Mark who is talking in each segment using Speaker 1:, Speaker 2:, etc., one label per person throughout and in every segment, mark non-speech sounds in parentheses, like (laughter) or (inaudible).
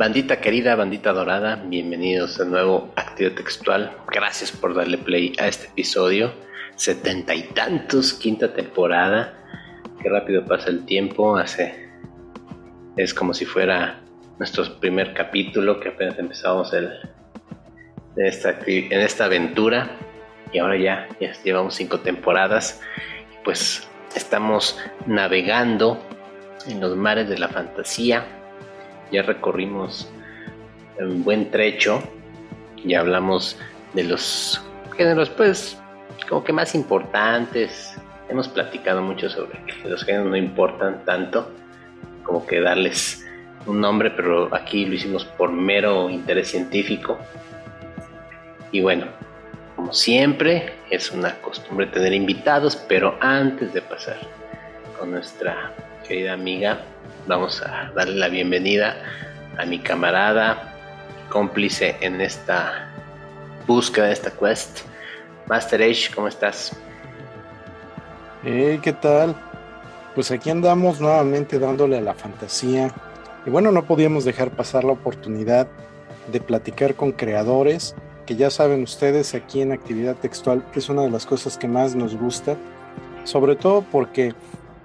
Speaker 1: Bandita querida, bandita dorada, bienvenidos de nuevo a Activo Textual. Gracias por darle play a este episodio. Setenta y tantos, quinta temporada. Qué rápido pasa el tiempo. Hace. Es como si fuera nuestro primer capítulo que apenas empezamos el, en, esta, en esta aventura. Y ahora ya, ya llevamos cinco temporadas. Pues estamos navegando en los mares de la fantasía ya recorrimos un buen trecho y hablamos de los géneros, pues, como que más importantes. Hemos platicado mucho sobre que los géneros no importan tanto, como que darles un nombre, pero aquí lo hicimos por mero interés científico. Y bueno, como siempre, es una costumbre tener invitados, pero antes de pasar con nuestra querida amiga vamos a darle la bienvenida a mi camarada, cómplice en esta búsqueda, de esta quest. Master Age, ¿cómo estás?
Speaker 2: Hey, ¿qué tal? Pues aquí andamos nuevamente dándole a la fantasía. Y bueno, no podíamos dejar pasar la oportunidad de platicar con creadores, que ya saben ustedes aquí en actividad textual es una de las cosas que más nos gusta, sobre todo porque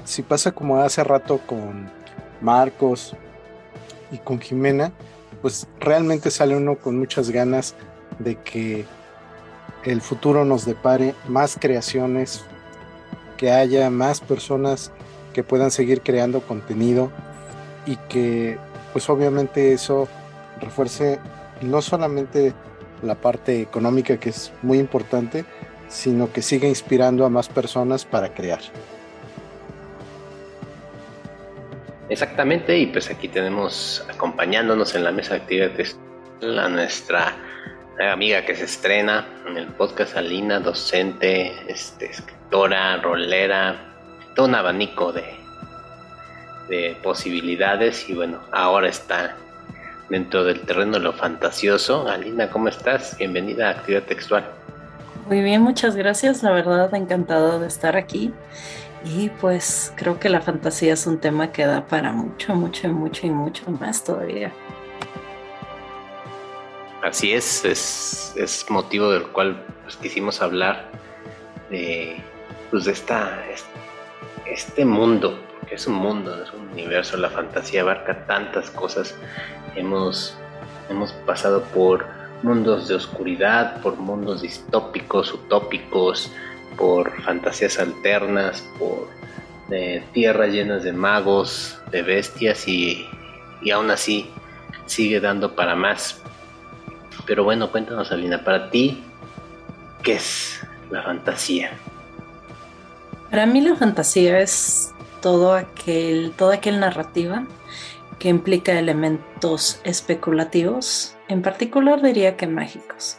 Speaker 2: si pasa como hace rato con Marcos y con Jimena, pues realmente sale uno con muchas ganas de que el futuro nos depare más creaciones, que haya más personas que puedan seguir creando contenido y que pues obviamente eso refuerce no solamente la parte económica que es muy importante, sino que siga inspirando a más personas para crear.
Speaker 1: Exactamente, y pues aquí tenemos acompañándonos en la mesa de actividades a nuestra amiga que se estrena en el podcast Alina, docente, este, escritora, rolera, todo un abanico de, de posibilidades y bueno, ahora está dentro del terreno de lo fantasioso. Alina, ¿cómo estás? Bienvenida a Actividad Textual.
Speaker 3: Muy bien, muchas gracias. La verdad, encantada de estar aquí. Y pues creo que la fantasía es un tema que da para mucho, mucho, mucho y mucho más todavía.
Speaker 1: Así es, es, motivo del cual pues, quisimos hablar de, pues, de esta, este mundo, porque es un mundo, es un universo, la fantasía abarca tantas cosas. Hemos, hemos pasado por mundos de oscuridad, por mundos distópicos, utópicos, por fantasías alternas, por tierras llenas de magos, de bestias y, y aún así sigue dando para más. Pero bueno, cuéntanos Alina, para ti, ¿qué es la fantasía?
Speaker 3: Para mí la fantasía es todo aquel, toda aquel narrativa que implica elementos especulativos, en particular diría que mágicos.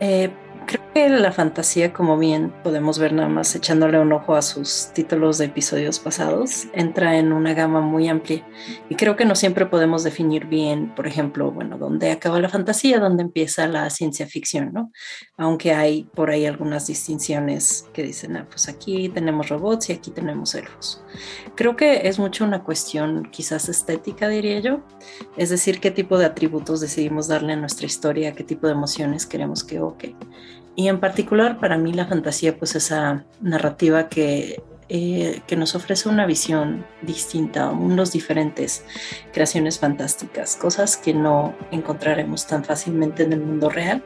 Speaker 3: Eh, Creo que la fantasía, como bien podemos ver nada más echándole un ojo a sus títulos de episodios pasados, entra en una gama muy amplia. Y creo que no siempre podemos definir bien, por ejemplo, bueno, dónde acaba la fantasía, dónde empieza la ciencia ficción, ¿no? Aunque hay por ahí algunas distinciones que dicen, ah, pues aquí tenemos robots y aquí tenemos elfos. Creo que es mucho una cuestión quizás estética, diría yo. Es decir, qué tipo de atributos decidimos darle a nuestra historia, qué tipo de emociones queremos que evoque. Y en particular para mí la fantasía, pues esa narrativa que, eh, que nos ofrece una visión distinta, mundos diferentes, creaciones fantásticas, cosas que no encontraremos tan fácilmente en el mundo real.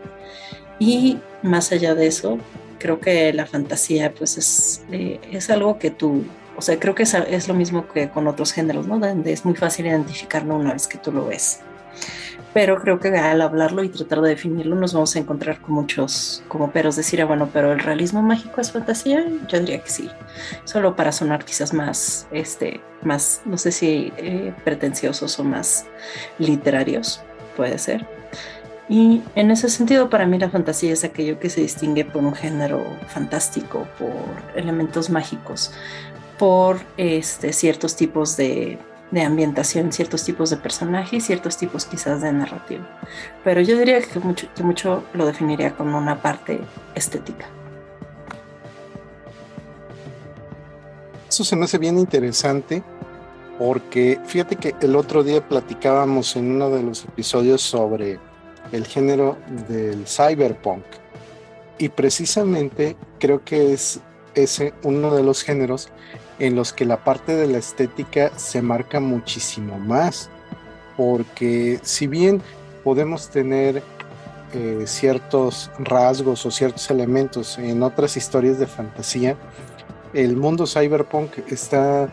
Speaker 3: Y más allá de eso, creo que la fantasía pues es, eh, es algo que tú, o sea, creo que es, es, lo mismo que con otros géneros, ¿no? Donde es muy fácil identificarlo una vez que tú lo ves pero creo que al hablarlo y tratar de definirlo nos vamos a encontrar con muchos como peros. Decir, ah, bueno, pero el realismo mágico es fantasía, yo diría que sí. Solo para sonar quizás más, este, más, no sé si eh, pretenciosos o más literarios, puede ser. Y en ese sentido, para mí la fantasía es aquello que se distingue por un género fantástico, por elementos mágicos, por este, ciertos tipos de de ambientación, ciertos tipos de personajes, ciertos tipos quizás de narrativa. Pero yo diría que mucho, que mucho lo definiría como una parte estética.
Speaker 2: Eso se me hace bien interesante porque fíjate que el otro día platicábamos en uno de los episodios sobre el género del cyberpunk y precisamente creo que es ese uno de los géneros en los que la parte de la estética se marca muchísimo más porque si bien podemos tener eh, ciertos rasgos o ciertos elementos en otras historias de fantasía, el mundo cyberpunk está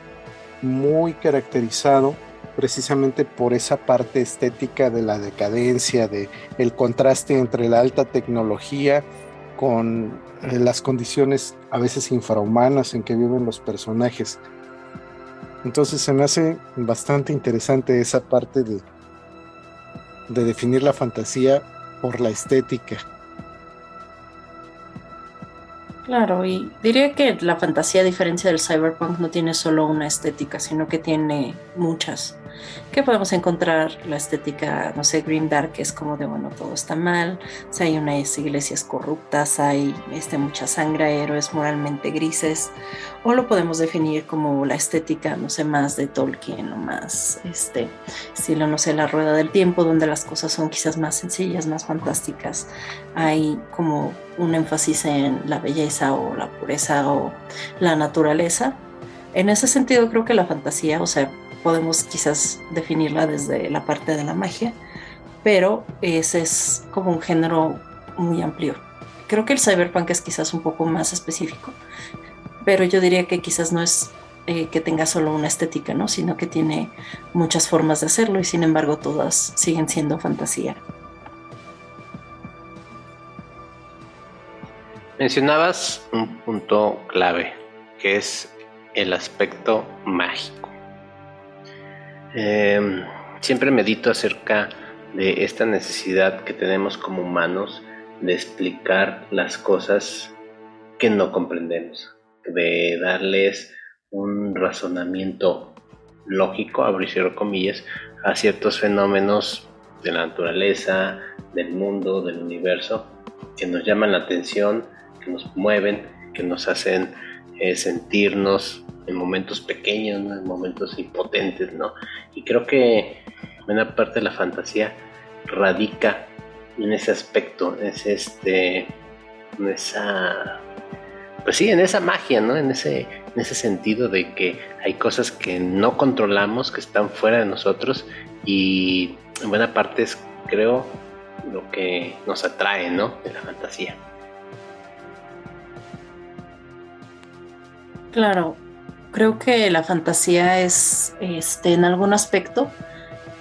Speaker 2: muy caracterizado precisamente por esa parte estética de la decadencia, de el contraste entre la alta tecnología con eh, las condiciones a veces infrahumanas en que viven los personajes. Entonces se me hace bastante interesante esa parte de, de definir la fantasía por la estética.
Speaker 3: Claro, y diría que la fantasía, a diferencia del cyberpunk, no tiene solo una estética, sino que tiene muchas que podemos encontrar la estética, no sé, Green Dark, que es como de, bueno, todo está mal, o hay unas iglesias corruptas, hay este, mucha sangre, héroes moralmente grises, o lo podemos definir como la estética, no sé, más de Tolkien o más, este, estilo, no sé, la rueda del tiempo, donde las cosas son quizás más sencillas, más fantásticas, hay como un énfasis en la belleza o la pureza o la naturaleza. En ese sentido creo que la fantasía, o sea, podemos quizás definirla desde la parte de la magia, pero ese es como un género muy amplio. Creo que el cyberpunk es quizás un poco más específico, pero yo diría que quizás no es eh, que tenga solo una estética, ¿no? sino que tiene muchas formas de hacerlo y sin embargo todas siguen siendo fantasía.
Speaker 1: Mencionabas un punto clave, que es el aspecto mágico. Em, siempre medito acerca de esta necesidad que tenemos como humanos de explicar las cosas que no comprendemos, de darles un razonamiento lógico, abrir comillas, a ciertos fenómenos de la naturaleza, del mundo, del universo, que nos llaman la atención, que nos mueven, que nos hacen eh, sentirnos en momentos pequeños, en momentos impotentes, ¿no? Y creo que buena parte de la fantasía radica en ese aspecto, es este, en esa, pues sí, en esa magia, ¿no? En ese, en ese sentido de que hay cosas que no controlamos, que están fuera de nosotros y en buena parte es, creo, lo que nos atrae, ¿no? De la fantasía.
Speaker 3: Claro, creo que la fantasía es, este, en algún aspecto,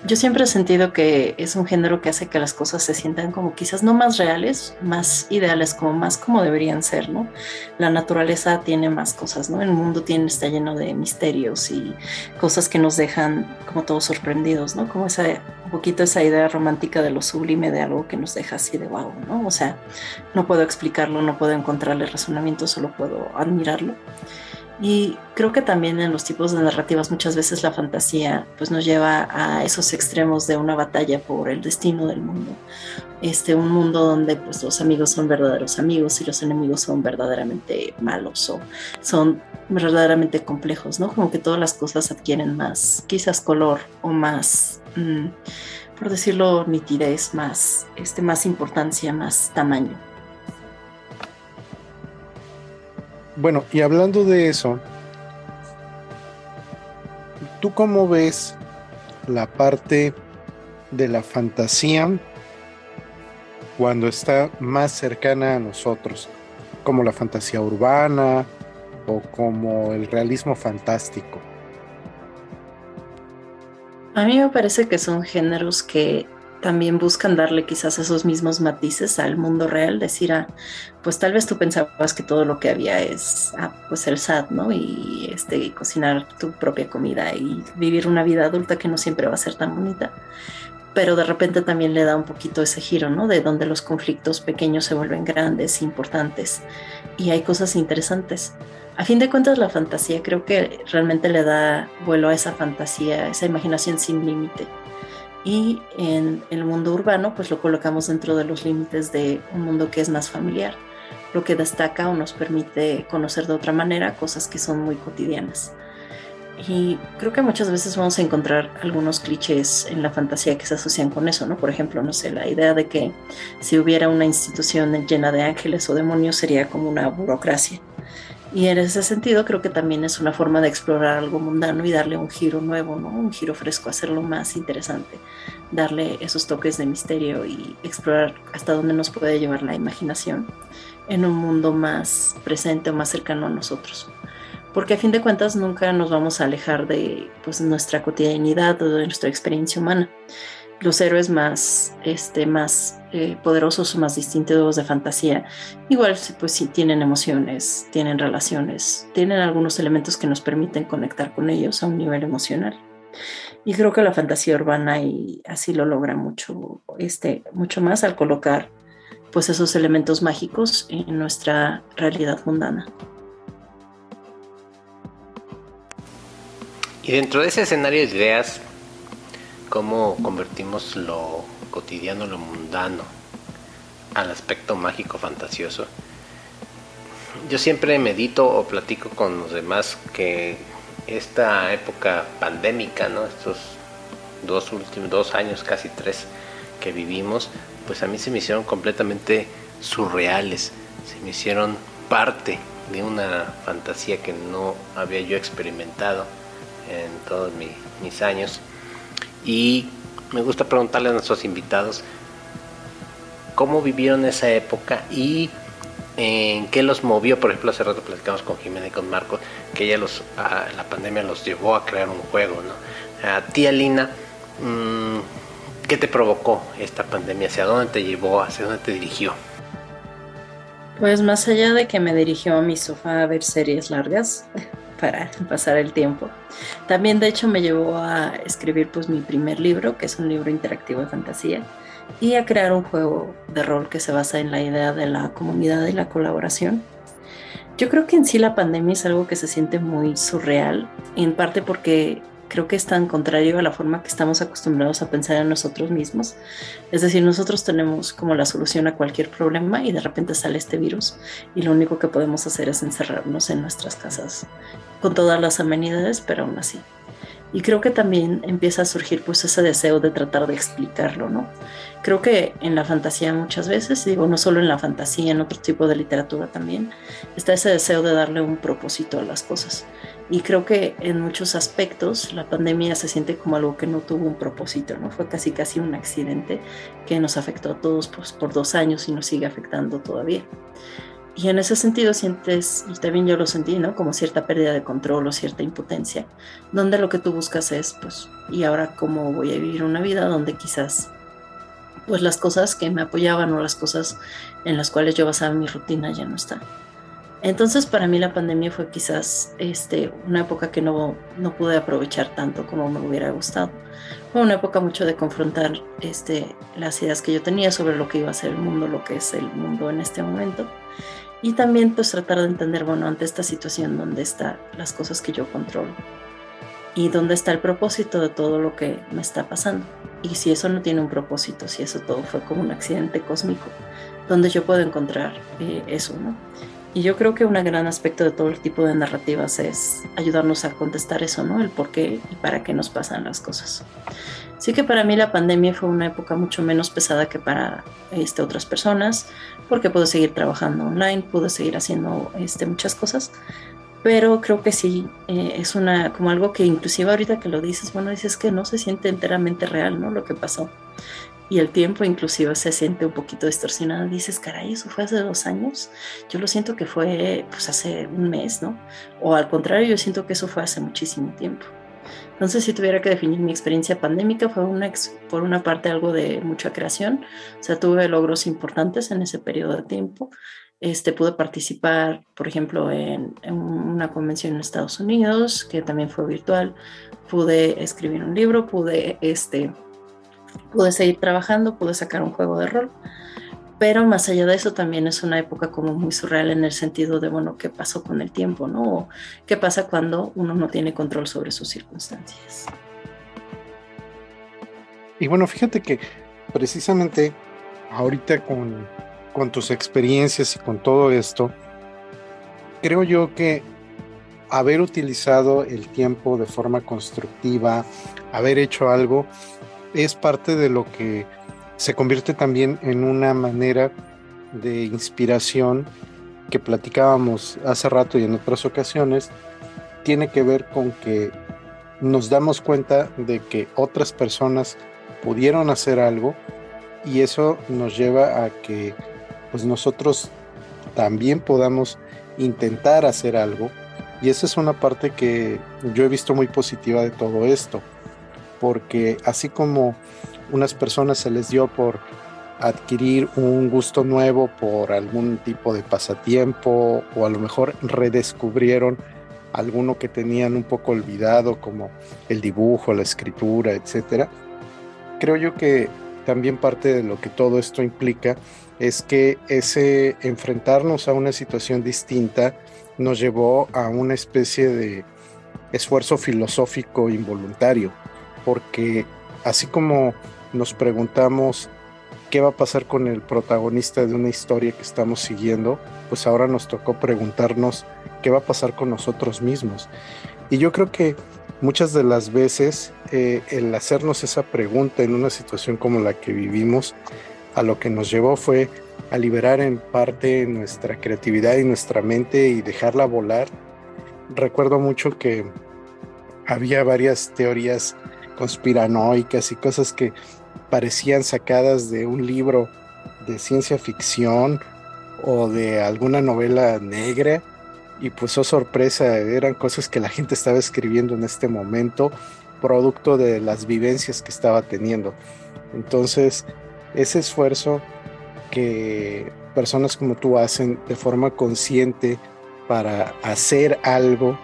Speaker 3: yo siempre he sentido que es un género que hace que las cosas se sientan como quizás no más reales, más ideales, como más como deberían ser, ¿no? La naturaleza tiene más cosas, ¿no? El mundo tiene, está lleno de misterios y cosas que nos dejan como todos sorprendidos, ¿no? Como esa, un poquito esa idea romántica de lo sublime, de algo que nos deja así de wow, ¿no? O sea, no puedo explicarlo, no puedo encontrarle razonamiento, solo puedo admirarlo. Y creo que también en los tipos de narrativas muchas veces la fantasía pues nos lleva a esos extremos de una batalla por el destino del mundo. Este, un mundo donde pues los amigos son verdaderos amigos y los enemigos son verdaderamente malos o son verdaderamente complejos, ¿no? Como que todas las cosas adquieren más, quizás color o más, mm, por decirlo, nitidez, más, este, más importancia, más tamaño.
Speaker 2: Bueno, y hablando de eso, ¿tú cómo ves la parte de la fantasía cuando está más cercana a nosotros? Como la fantasía urbana o como el realismo fantástico.
Speaker 3: A mí me parece que son géneros que también buscan darle quizás esos mismos matices al mundo real, decir, ah, pues tal vez tú pensabas que todo lo que había es, ah, pues el SAT, ¿no? Y este, cocinar tu propia comida y vivir una vida adulta que no siempre va a ser tan bonita. Pero de repente también le da un poquito ese giro, ¿no? De donde los conflictos pequeños se vuelven grandes, importantes. Y hay cosas interesantes. A fin de cuentas, la fantasía creo que realmente le da vuelo a esa fantasía, esa imaginación sin límite y en el mundo urbano pues lo colocamos dentro de los límites de un mundo que es más familiar, lo que destaca o nos permite conocer de otra manera cosas que son muy cotidianas. Y creo que muchas veces vamos a encontrar algunos clichés en la fantasía que se asocian con eso, ¿no? Por ejemplo, no sé, la idea de que si hubiera una institución llena de ángeles o demonios sería como una burocracia. Y en ese sentido creo que también es una forma de explorar algo mundano y darle un giro nuevo, ¿no? Un giro fresco, hacerlo más interesante, darle esos toques de misterio y explorar hasta dónde nos puede llevar la imaginación en un mundo más presente o más cercano a nosotros porque a fin de cuentas nunca nos vamos a alejar de pues, nuestra cotidianidad o de nuestra experiencia humana. Los héroes más, este, más eh, poderosos o más distintos de fantasía, igual pues sí tienen emociones, tienen relaciones, tienen algunos elementos que nos permiten conectar con ellos a un nivel emocional. Y creo que la fantasía urbana y así lo logra mucho, este, mucho más al colocar pues esos elementos mágicos en nuestra realidad mundana.
Speaker 1: Y dentro de ese escenario de ideas, ¿cómo convertimos lo cotidiano, lo mundano, al aspecto mágico, fantasioso? Yo siempre medito o platico con los demás que esta época pandémica, estos dos últimos dos años, casi tres que vivimos, pues a mí se me hicieron completamente surreales, se me hicieron parte de una fantasía que no había yo experimentado en todos mis años. Y me gusta preguntarle a nuestros invitados cómo vivieron esa época y en qué los movió. Por ejemplo, hace rato platicamos con Jimena y con Marcos que ella los, la pandemia los llevó a crear un juego. ¿no? A ti, Lina mm, ¿qué te provocó esta pandemia? ¿Hacia dónde te llevó? ¿Hacia dónde te dirigió?
Speaker 3: Pues más allá de que me dirigió a mi sofá a ver series largas, para pasar el tiempo. También de hecho me llevó a escribir pues mi primer libro, que es un libro interactivo de fantasía, y a crear un juego de rol que se basa en la idea de la comunidad y la colaboración. Yo creo que en sí la pandemia es algo que se siente muy surreal, en parte porque creo que es tan contrario a la forma que estamos acostumbrados a pensar en nosotros mismos. Es decir, nosotros tenemos como la solución a cualquier problema y de repente sale este virus y lo único que podemos hacer es encerrarnos en nuestras casas con todas las amenidades, pero aún así. Y creo que también empieza a surgir pues ese deseo de tratar de explicarlo, ¿no? Creo que en la fantasía muchas veces, digo, no solo en la fantasía, en otro tipo de literatura también, está ese deseo de darle un propósito a las cosas. Y creo que en muchos aspectos la pandemia se siente como algo que no tuvo un propósito, ¿no? Fue casi casi un accidente que nos afectó a todos pues, por dos años y nos sigue afectando todavía. Y en ese sentido sientes, y también yo lo sentí, ¿no? Como cierta pérdida de control o cierta impotencia, donde lo que tú buscas es, pues, ¿y ahora cómo voy a vivir una vida donde quizás, pues, las cosas que me apoyaban o las cosas en las cuales yo basaba mi rutina ya no están? Entonces para mí la pandemia fue quizás este, una época que no, no pude aprovechar tanto como me hubiera gustado. Fue una época mucho de confrontar este, las ideas que yo tenía sobre lo que iba a ser el mundo, lo que es el mundo en este momento. Y también pues tratar de entender, bueno, ante esta situación, dónde están las cosas que yo controlo y dónde está el propósito de todo lo que me está pasando. Y si eso no tiene un propósito, si eso todo fue como un accidente cósmico, donde yo puedo encontrar eh, eso, ¿no? Y yo creo que un gran aspecto de todo el tipo de narrativas es ayudarnos a contestar eso, ¿no? El por qué y para qué nos pasan las cosas. Sí que para mí la pandemia fue una época mucho menos pesada que para este, otras personas, porque pude seguir trabajando online, pude seguir haciendo este, muchas cosas, pero creo que sí, eh, es una, como algo que inclusive ahorita que lo dices, bueno, dices que no se siente enteramente real, ¿no? Lo que pasó y el tiempo inclusive se siente un poquito distorsionado. Dices, caray, eso fue hace dos años. Yo lo siento que fue pues hace un mes, ¿no? O al contrario, yo siento que eso fue hace muchísimo tiempo. Entonces, si tuviera que definir mi experiencia pandémica, fue una, por una parte algo de mucha creación, o sea, tuve logros importantes en ese periodo de tiempo. Este, pude participar, por ejemplo, en, en, una convención en Estados Unidos, que también fue virtual. Pude escribir un libro, pude este, pude seguir trabajando, pude sacar un juego de rol, pero más allá de eso también es una época como muy surreal en el sentido de, bueno, ¿qué pasó con el tiempo, no? O ¿Qué pasa cuando uno no tiene control sobre sus circunstancias?
Speaker 2: Y bueno, fíjate que precisamente ahorita con, con tus experiencias y con todo esto, creo yo que haber utilizado el tiempo de forma constructiva, haber hecho algo, es parte de lo que se convierte también en una manera de inspiración que platicábamos hace rato y en otras ocasiones, tiene que ver con que nos damos cuenta de que otras personas pudieron hacer algo y eso nos lleva a que pues nosotros también podamos intentar hacer algo. Y esa es una parte que yo he visto muy positiva de todo esto porque así como unas personas se les dio por adquirir un gusto nuevo por algún tipo de pasatiempo o a lo mejor redescubrieron alguno que tenían un poco olvidado como el dibujo, la escritura, etcétera. Creo yo que también parte de lo que todo esto implica es que ese enfrentarnos a una situación distinta nos llevó a una especie de esfuerzo filosófico involuntario, porque así como nos preguntamos qué va a pasar con el protagonista de una historia que estamos siguiendo, pues ahora nos tocó preguntarnos qué va a pasar con nosotros mismos. Y yo creo que muchas de las veces eh, el hacernos esa pregunta en una situación como la que vivimos, a lo que nos llevó fue a liberar en parte nuestra creatividad y nuestra mente y dejarla volar. Recuerdo mucho que había varias teorías conspiranoicas y cosas que parecían sacadas de un libro de ciencia ficción o de alguna novela negra y pues oh sorpresa, eran cosas que la gente estaba escribiendo en este momento, producto de las vivencias que estaba teniendo. Entonces, ese esfuerzo que personas como tú hacen de forma consciente para hacer algo,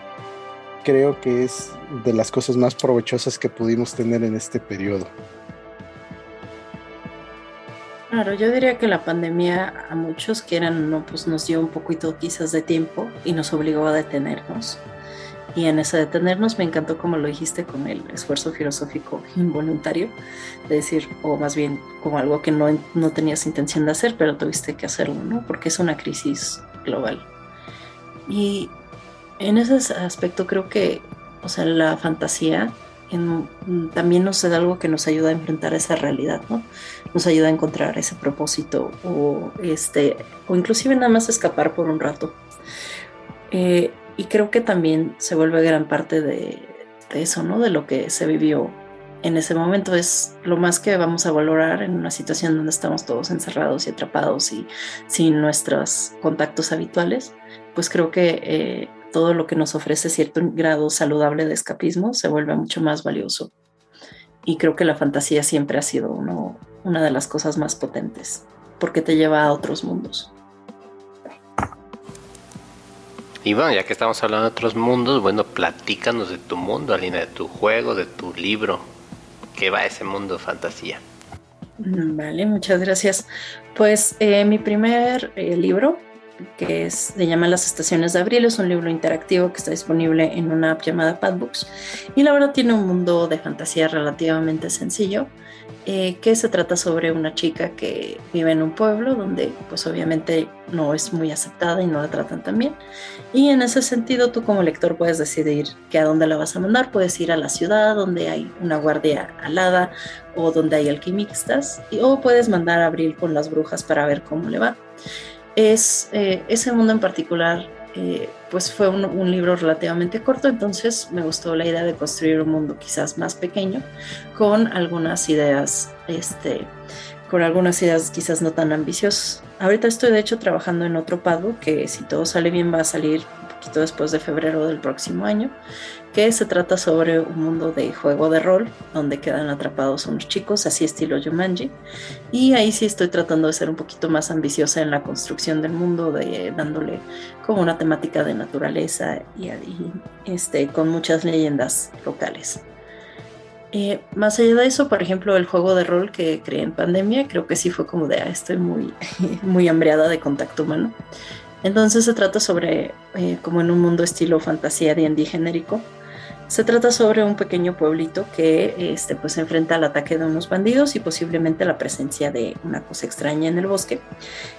Speaker 2: creo que es de las cosas más provechosas que pudimos tener en este periodo.
Speaker 3: Claro, yo diría que la pandemia a muchos quieran o no, pues nos dio un poquito quizás de tiempo y nos obligó a detenernos. Y en ese detenernos me encantó como lo dijiste con el esfuerzo filosófico involuntario, de decir, o más bien como algo que no, no tenías intención de hacer, pero tuviste que hacerlo, ¿no? Porque es una crisis global. Y en ese aspecto creo que, o sea, la fantasía también nos da algo que nos ayuda a enfrentar esa realidad, ¿no? Nos ayuda a encontrar ese propósito o, este, o inclusive nada más escapar por un rato. Eh, y creo que también se vuelve gran parte de, de, eso, ¿no? De lo que se vivió en ese momento. Es lo más que vamos a valorar en una situación donde estamos todos encerrados y atrapados y sin nuestros contactos habituales. Pues creo que eh, todo lo que nos ofrece cierto grado saludable de escapismo se vuelve mucho más valioso. Y creo que la fantasía siempre ha sido uno, una de las cosas más potentes, porque te lleva a otros mundos.
Speaker 1: Y bueno, ya que estamos hablando de otros mundos, bueno, platícanos de tu mundo, Alina, de tu juego, de tu libro. ¿Qué va ese mundo de fantasía?
Speaker 3: Mm, vale, muchas gracias. Pues eh, mi primer eh, libro que es, se llama Las Estaciones de Abril, es un libro interactivo que está disponible en una app llamada Padbooks y la verdad tiene un mundo de fantasía relativamente sencillo, eh, que se trata sobre una chica que vive en un pueblo donde pues obviamente no es muy aceptada y no la tratan tan bien y en ese sentido tú como lector puedes decidir que a dónde la vas a mandar, puedes ir a la ciudad donde hay una guardia alada o donde hay alquimistas o puedes mandar a Abril con las brujas para ver cómo le va es eh, ese mundo en particular, eh, pues fue un, libro relativamente corto, entonces me gustó la idea de construir un mundo quizás más pequeño, con algunas ideas, este, con algunas ideas quizás no tan ambiciosas. Ahorita estoy de hecho trabajando en otro pado que si todo sale bien va a salir un poquito después de febrero del próximo año que se trata sobre un mundo de juego de rol donde quedan atrapados unos chicos, así estilo Jumanji. Y ahí sí estoy tratando de ser un poquito más ambiciosa en la construcción del mundo, de, dándole como una temática de naturaleza y, este, con muchas leyendas locales. Eh, más allá de eso, por ejemplo, el juego de rol que creé en pandemia, creo que sí fue como de, ah, estoy muy, (laughs) muy hambreada de contacto humano. Entonces se trata sobre, eh, como en un mundo estilo fantasía D&D genérico, Se trata sobre un pequeño pueblito que este, pues, enfrenta al ataque de unos bandidos y posiblemente la presencia de una cosa extraña en el bosque.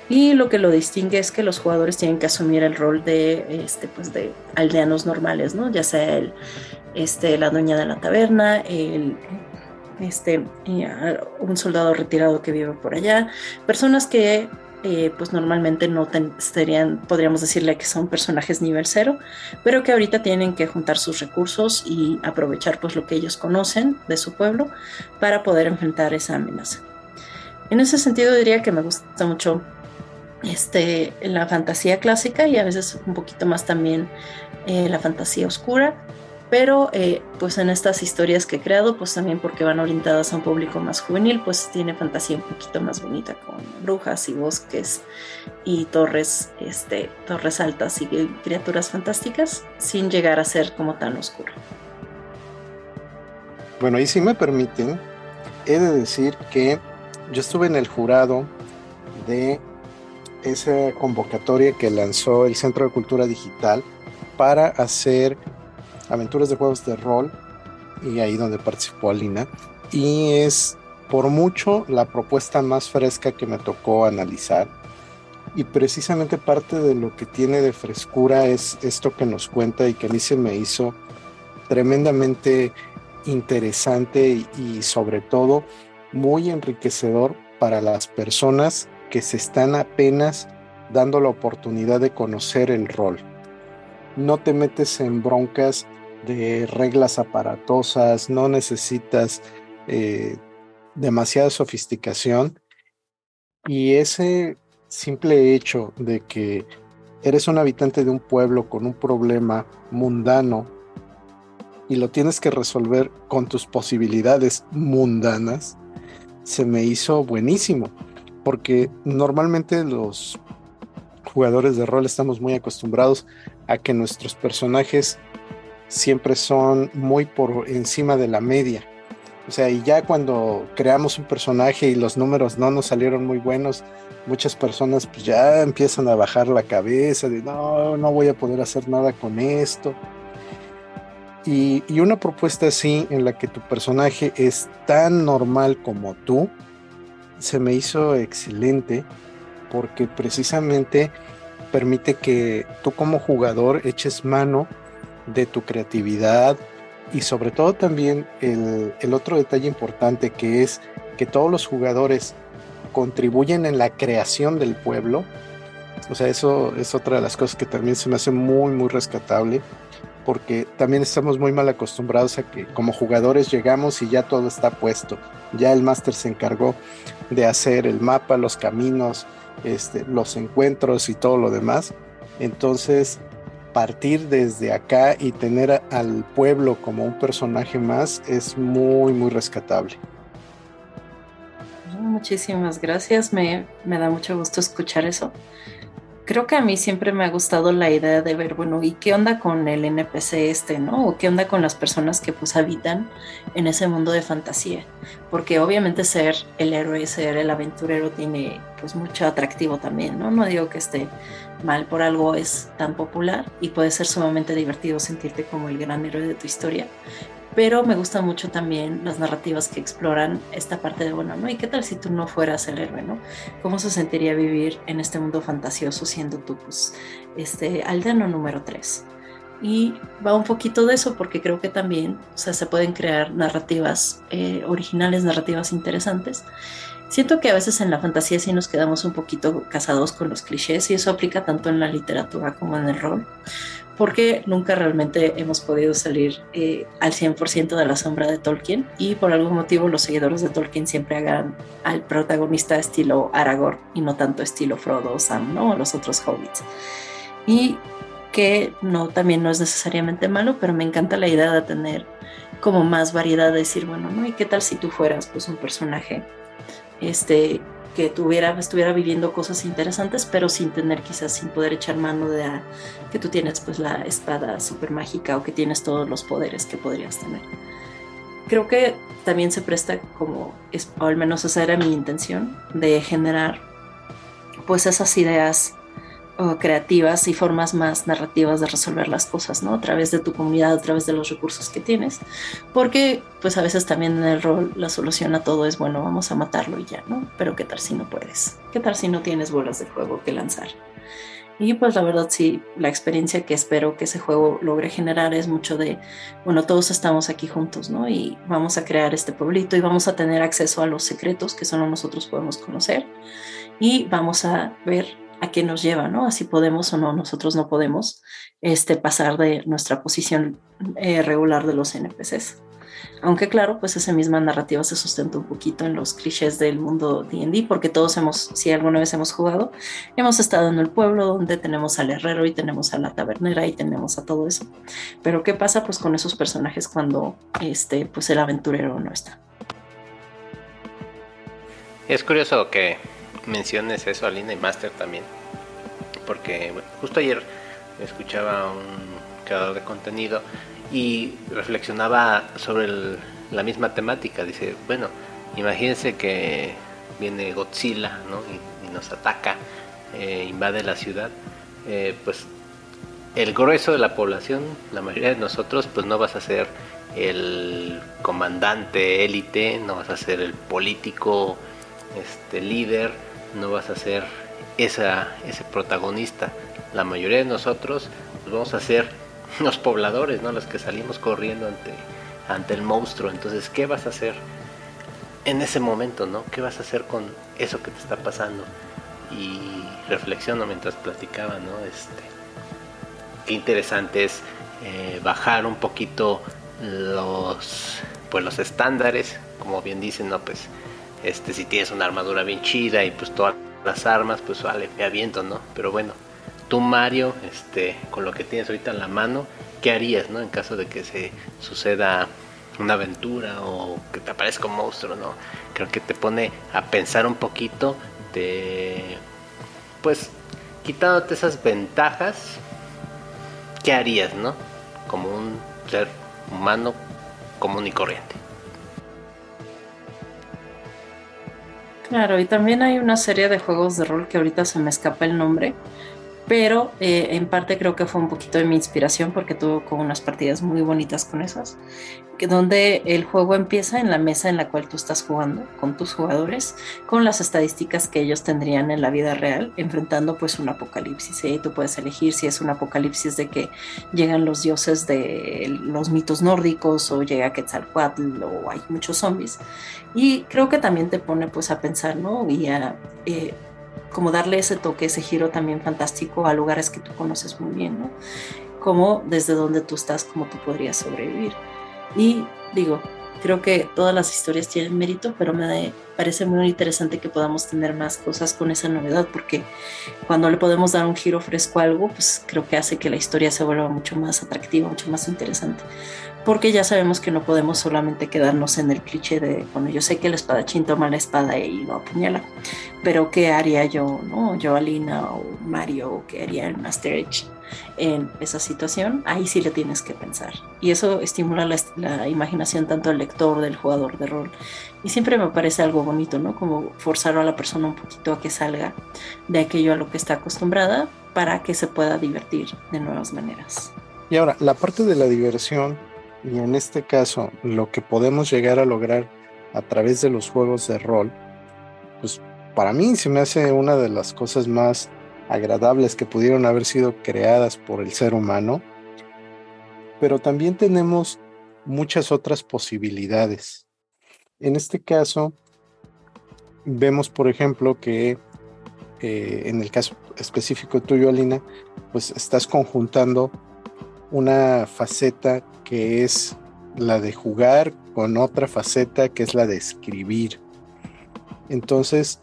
Speaker 3: Y lo que lo distingue es que los jugadores tienen que asumir el rol de, este, pues, de aldeanos normales, ¿no? ya sea el, este, la dueña de la taberna, el, este, un soldado retirado que vive por allá, personas que eh, pues normalmente no serían, podríamos decirle que son personajes nivel cero, pero que ahorita tienen que juntar sus recursos y aprovechar pues lo que ellos conocen de su pueblo para poder enfrentar esa amenaza. En ese sentido diría que me gusta mucho este, la fantasía clásica y a veces un poquito más también eh, la fantasía oscura pero eh, pues en estas historias que he creado, pues también porque van orientadas a un público más juvenil, pues tiene fantasía un poquito más bonita con brujas y bosques y torres, este, torres altas y criaturas fantásticas, sin llegar a ser como tan oscuro.
Speaker 2: Bueno, y si me permiten, he de decir que yo estuve en el jurado de esa convocatoria que lanzó el Centro de Cultura Digital para hacer aventuras de juegos de rol y ahí donde participó Alina y es por mucho la propuesta más fresca que me tocó analizar y precisamente parte de lo que tiene de frescura es esto que nos cuenta y que a me hizo tremendamente interesante y, sobre todo muy enriquecedor para las personas que se están apenas dando la oportunidad de conocer el rol. No te metes en broncas de reglas aparatosas, no necesitas eh, demasiada sofisticación. Y ese simple hecho de que eres un habitante de un pueblo con un problema mundano y lo tienes que resolver con tus posibilidades mundanas, se me hizo buenísimo, porque normalmente los jugadores de rol estamos muy acostumbrados a que nuestros personajes siempre son muy por encima de la media. O sea, y ya cuando creamos un personaje y los números no nos salieron muy buenos, muchas personas pues ya empiezan a bajar la cabeza de no, no voy a poder hacer nada con esto. Y, y una propuesta así en la que tu personaje es tan normal como tú, se me hizo excelente porque precisamente permite que tú como jugador eches mano de tu creatividad y sobre todo también el, otro detalle importante que es que todos los jugadores contribuyen en la creación del pueblo. O sea, eso es otra de las cosas que también se me hace muy, muy rescatable, porque también estamos muy mal acostumbrados a que como jugadores llegamos y ya todo está puesto. Ya el máster se encargó de hacer el mapa, los caminos, este, los encuentros y todo lo demás. Entonces, partir desde acá y tener al pueblo como un personaje más es muy, muy rescatable.
Speaker 3: Muchísimas gracias, me, me da mucho gusto escuchar eso creo que a mí siempre me ha gustado la idea de ver, bueno, ¿y qué onda con el NPC este, no? ¿O qué onda con las personas que pues habitan en ese mundo de fantasía? Porque obviamente ser el héroe, ser el aventurero tiene pues mucho atractivo también, ¿no? No digo que esté mal por algo es tan popular y puede ser sumamente divertido sentirte como el gran héroe de tu historia, pero me gustan mucho también las narrativas que exploran esta parte de, bueno, ¿no? ¿Y qué tal si tú no fueras el héroe, ¿no? ¿Cómo se sentiría vivir en este mundo fantasioso siendo tú, pues, este, aldeano número 3? Y va un poquito de eso porque creo que también, o sea, se pueden crear narrativas eh, originales, narrativas interesantes. Siento que a veces en la fantasía sí nos quedamos un poquito casados con los clichés y eso aplica tanto en la literatura como en el rol porque nunca realmente hemos podido salir eh, al 100% de la sombra de Tolkien y por algún motivo los seguidores de Tolkien siempre hagan al protagonista estilo Aragorn y no tanto estilo Frodo o Sam, ¿no? Los otros hobbits. Y que no, también no es necesariamente malo, pero me encanta la idea de tener como más variedad, de decir, bueno, ¿no? ¿Y qué tal si tú fueras pues un personaje este que tuviera, estuviera viviendo cosas interesantes, pero sin tener quizás, sin poder echar mano de que tú tienes pues la espada super mágica o que tienes todos los poderes que podrías tener. Creo que también se presta como, o al menos esa era mi intención, de generar pues esas ideas creativas y formas más narrativas de resolver las cosas, ¿no? A través de tu comunidad, a través de los recursos que tienes, porque pues a veces también en el rol la solución a todo es, bueno, vamos a matarlo y ya, ¿no? Pero ¿qué tal si no puedes? ¿Qué tal si no tienes bolas de fuego que lanzar? Y pues la verdad sí, la experiencia que espero que ese juego logre generar es mucho de, bueno, todos estamos aquí juntos, ¿no? Y vamos a crear este pueblito y vamos a tener acceso a los secretos que solo nosotros podemos conocer y vamos a ver a qué nos lleva, ¿no? Así podemos o no, nosotros no podemos este, pasar de nuestra posición eh, regular de los NPCs. Aunque claro, pues esa misma narrativa se sustenta un poquito en los clichés del mundo D&D, porque todos hemos, si alguna vez hemos jugado, hemos estado en el pueblo donde tenemos al herrero y tenemos a la tabernera y tenemos a todo eso. Pero ¿qué pasa pues con esos personajes cuando este, pues el aventurero no está?
Speaker 1: Es curioso que menciones eso, Alina y Master también, porque justo ayer escuchaba a un creador de contenido y reflexionaba sobre la misma temática. Dice, bueno, imagínense que viene Godzilla ¿no? y, nos ataca, eh, invade la ciudad, eh, pues el grueso de la población, la mayoría de nosotros, pues no vas a ser el comandante élite, no vas a ser el político este, líder, no vas a ser esa, ese protagonista. La mayoría de nosotros pues vamos a ser (laughs) los pobladores, ¿no? Los que salimos corriendo ante, ante el monstruo. Entonces, ¿qué vas a hacer en ese momento, ¿no? ¿Qué vas a hacer con eso que te está pasando? Y reflexiono mientras platicaba, ¿no? Este, qué interesante es eh, bajar un poquito los, pues los estándares, como bien dicen, ¿no? Pues este, si tienes una armadura bien chida y pues todas las armas, pues vale, me aviento, ¿no? Pero bueno, tú Mario, este, con lo que tienes ahorita en la mano, ¿qué harías, ¿no? En caso de que se suceda una aventura o que te aparezca un monstruo, ¿no? Creo que te pone a pensar un poquito de, pues, quitándote esas ventajas, ¿qué harías, ¿no? Como un ser humano común y corriente.
Speaker 3: Claro, y también hay una serie de juegos de rol que ahorita se me escapa el nombre, pero eh, en parte creo que fue un poquito de mi inspiración porque tuve como unas partidas muy bonitas con esas, que donde el juego empieza en la mesa en la cual tú estás jugando con tus jugadores, con las estadísticas que ellos tendrían en la vida real, enfrentando pues un apocalipsis. Y tú puedes elegir si es un apocalipsis de que llegan los dioses de los mitos nórdicos o llega Quetzalcoatl o hay muchos zombies. Y creo que también te pone pues a pensar, ¿no? Y a... Eh, como darle ese toque, ese giro también fantástico a lugares que tú conoces muy bien, ¿no? Como desde donde tú estás, cómo tú podrías sobrevivir. Y digo, creo que todas las historias tienen mérito, pero me parece muy interesante que podamos tener más cosas con esa novedad, porque cuando le podemos dar un giro fresco a algo, pues creo que hace que la historia se vuelva mucho más atractiva, mucho más interesante porque ya sabemos que no podemos solamente quedarnos en el cliché de, bueno, yo sé que el espadachín toma la espada y lo apuñala, pero ¿qué haría yo, no? Yo, Alina o Mario, qué haría el Master Edge en esa situación? Ahí sí le tienes que pensar. Y eso estimula la, la imaginación tanto del lector, del jugador de rol. Y siempre me parece algo bonito, ¿no? Como forzar a la persona un poquito a que salga de aquello a lo que está acostumbrada para que se pueda divertir de nuevas maneras.
Speaker 2: Y ahora, la parte de la diversión y en este caso, lo que podemos llegar a lograr a través de los juegos de rol, pues para mí se me hace una de las cosas más agradables que pudieron haber sido creadas por el ser humano. Pero también tenemos muchas otras posibilidades. En este caso, vemos, por ejemplo, que eh, en el caso específico tuyo, Alina, pues estás conjuntando una faceta que es la de jugar con otra faceta que es la de escribir. Entonces,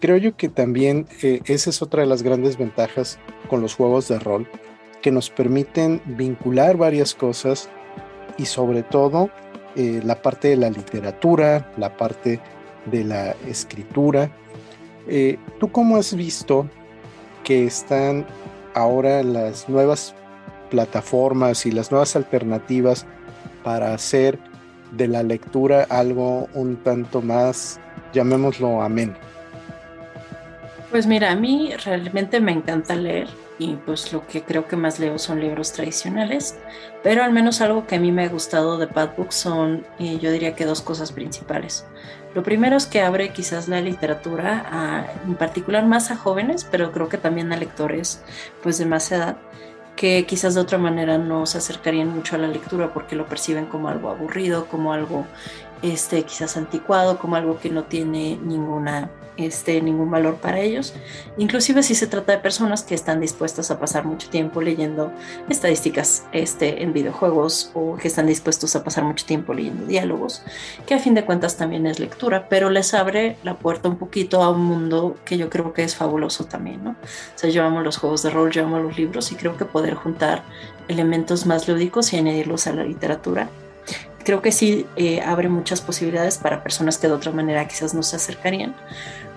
Speaker 2: creo yo que también eh, esa es otra de las grandes ventajas con los juegos de rol, que nos permiten vincular varias cosas y sobre todo eh, la parte de la literatura, la parte de la escritura. Eh, ¿Tú cómo has visto que están ahora las nuevas plataformas y las nuevas alternativas para hacer de la lectura algo un tanto más, llamémoslo amén.
Speaker 3: Pues mira, a mí realmente me encanta leer y pues lo que creo que más leo son libros tradicionales, pero al menos algo que a mí me ha gustado de Padbook son, eh, yo diría que dos cosas principales. Lo primero es que abre quizás la literatura a, en particular más a jóvenes, pero creo que también a lectores pues de más edad que quizás de otra manera no se acercarían mucho a la lectura porque lo perciben como algo aburrido, como algo este, quizás anticuado, como algo que no tiene ninguna este, ningún valor para ellos, inclusive si se trata de personas que están dispuestas a pasar mucho tiempo leyendo estadísticas este, en videojuegos o que están dispuestos a pasar mucho tiempo leyendo diálogos, que a fin de cuentas también es lectura, pero les abre la puerta un poquito a un mundo que yo creo que es fabuloso también, ¿no? O sea, yo los juegos de rol, yo amo los libros y creo que poder juntar elementos más lúdicos y añadirlos a la literatura creo que sí eh, abre muchas posibilidades para personas que de otra manera quizás no se acercarían.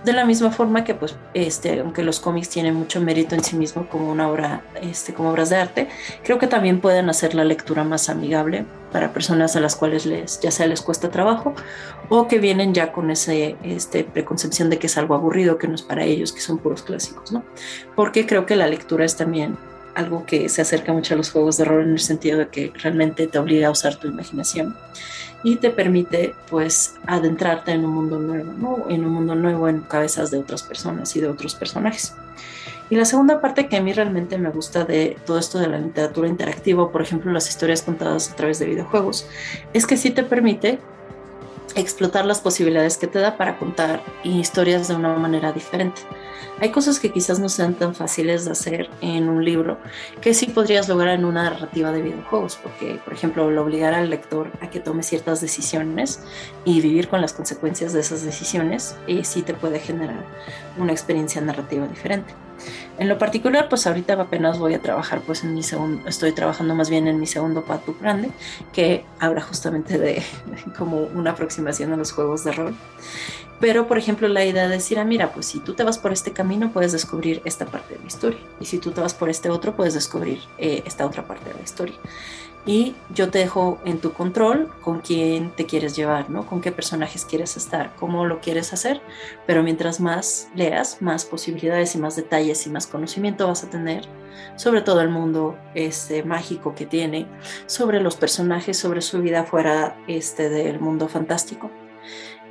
Speaker 3: De la misma forma que, pues, este, aunque los cómics tienen mucho mérito en sí mismo como una obra, este, como obras de arte, creo que también pueden hacer la lectura más amigable para personas a las cuales les, ya sea les cuesta trabajo o que vienen ya con ese, este, preconcepción de que es algo aburrido, que no es para ellos, que son puros clásicos, ¿no? Porque creo que la lectura es también algo que se acerca mucho a los juegos de rol en el sentido de que realmente te obliga a usar tu imaginación y te permite pues adentrarte en un mundo nuevo, ¿no? En un mundo nuevo en cabezas de otras personas y de otros personajes. Y la segunda parte que a mí realmente me gusta de todo esto de la literatura interactiva, por ejemplo las historias contadas a través de videojuegos, es que sí te permite explotar las posibilidades que te da para contar historias de una manera diferente. Hay cosas que quizás no sean tan fáciles de hacer en un libro que sí podrías lograr en una narrativa de videojuegos, porque, por ejemplo, el obligar al lector a que tome ciertas decisiones y vivir con las consecuencias de esas decisiones, eh, sí te puede generar una experiencia narrativa diferente. En lo particular, pues ahorita apenas voy a trabajar, pues en mi segundo, estoy trabajando más bien en mi segundo Patu Grande, que habla justamente de (laughs) como una aproximación a los juegos de rol. Pero, por ejemplo, la idea de decir, ah, mira, pues si tú te vas por este camino, puedes descubrir esta parte de la historia. Y si tú te vas por este otro, puedes descubrir eh, esta otra parte de la historia y yo te dejo en tu control con quién te quieres llevar, ¿no? Con qué personajes quieres estar, cómo lo quieres hacer, pero mientras más leas, más posibilidades y más detalles y más conocimiento vas a tener sobre todo el mundo este, mágico que tiene, sobre los personajes, sobre su vida fuera este, del mundo fantástico.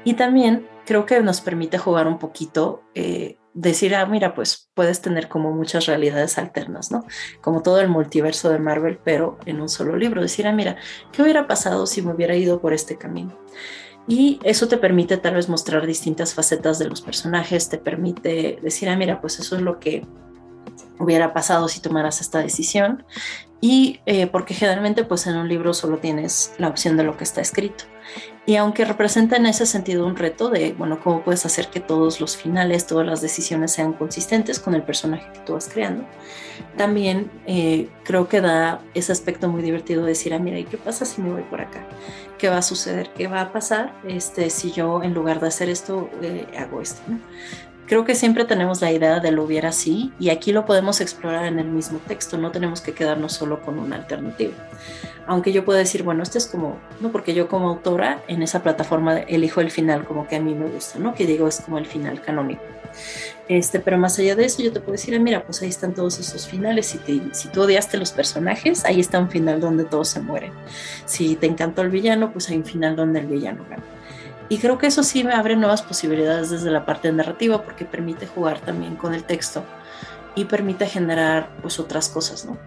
Speaker 3: Y también creo que nos permite jugar un poquito eh, decir, ah, mira, pues puedes tener como muchas realidades alternas, ¿no? Como todo el multiverso de Marvel, pero en un solo libro. Decir, ah, mira, ¿qué hubiera pasado si me hubiera ido por este camino? Y eso te permite tal vez mostrar distintas facetas de los personajes, te permite decir, ah, mira, pues eso es lo que hubiera pasado si tomaras esta decisión. Y eh, porque generalmente pues en un libro solo tienes la opción de lo que está escrito. Y aunque representa en ese sentido un reto de, bueno, cómo puedes hacer que todos los finales, todas las decisiones sean consistentes con el personaje que tú vas creando, también eh, creo que da ese aspecto muy divertido de decir, ah, mira, ¿y qué pasa si me voy por acá? ¿Qué va a suceder? ¿Qué va a pasar este, si yo en lugar de hacer esto eh, hago esto? Creo que siempre tenemos la idea de lo hubiera así y aquí lo podemos explorar en el mismo texto, no tenemos que quedarnos solo con una alternativa. Aunque yo puedo decir, bueno, esto es como, no porque yo como autora en esa plataforma elijo el final como que a mí me gusta, ¿no? Que digo es como el final canónico. Este, pero más allá de eso, yo te puedo decir, mira, pues ahí están todos esos finales. Si, te, si tú odiaste los personajes, ahí está un final donde todos se mueren. Si te encantó el villano, pues hay un final donde el villano gana. Y creo que eso sí me abre nuevas posibilidades desde la parte narrativa porque permite jugar también con el texto y permite generar pues otras cosas, ¿no?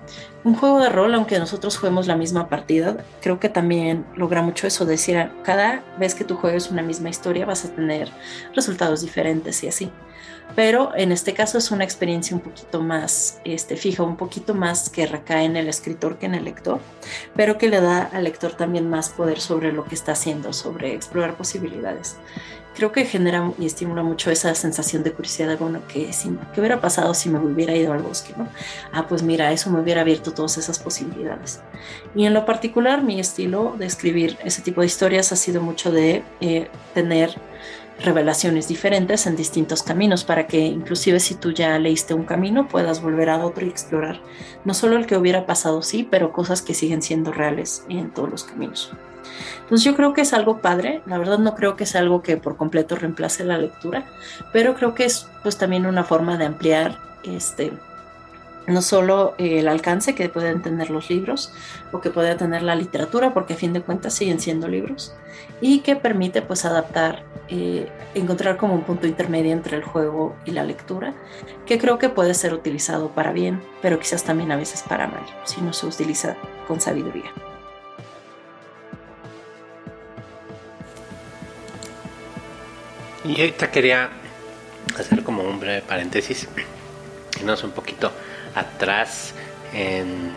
Speaker 3: Un juego de rol, aunque nosotros juguemos la misma partida, creo que también logra mucho eso, decir, cada vez que tú juegues una misma historia vas a tener resultados diferentes y así pero en este caso es una experiencia un poquito más este, fija, un poquito más que recae en el escritor que en el lector, pero que le da al lector también más poder sobre lo que está haciendo, sobre explorar posibilidades. Creo que genera y estimula mucho esa sensación de curiosidad, bueno, que ¿qué hubiera pasado si me hubiera ido al bosque? ¿no? Ah, pues mira, eso me hubiera abierto todas esas posibilidades. Y en lo particular, mi estilo de escribir ese tipo de historias ha sido mucho de eh, tener revelaciones diferentes en distintos caminos para que inclusive si tú ya leíste un camino puedas volver a otro y explorar no solo el que hubiera pasado sí, pero cosas que siguen siendo reales en todos los caminos. Entonces yo creo que es algo padre, la verdad no creo que es algo que por completo reemplace la lectura, pero creo que es pues también una forma de ampliar este no solo el alcance que pueden tener los libros o que puede tener la literatura, porque a fin de cuentas siguen siendo libros, y que permite pues adaptar, eh, encontrar como un punto intermedio entre el juego y la lectura, que creo que puede ser utilizado para bien, pero quizás también a veces para mal, si no se utiliza con sabiduría.
Speaker 1: Y ahorita quería hacer como un breve paréntesis, es un poquito atrás en,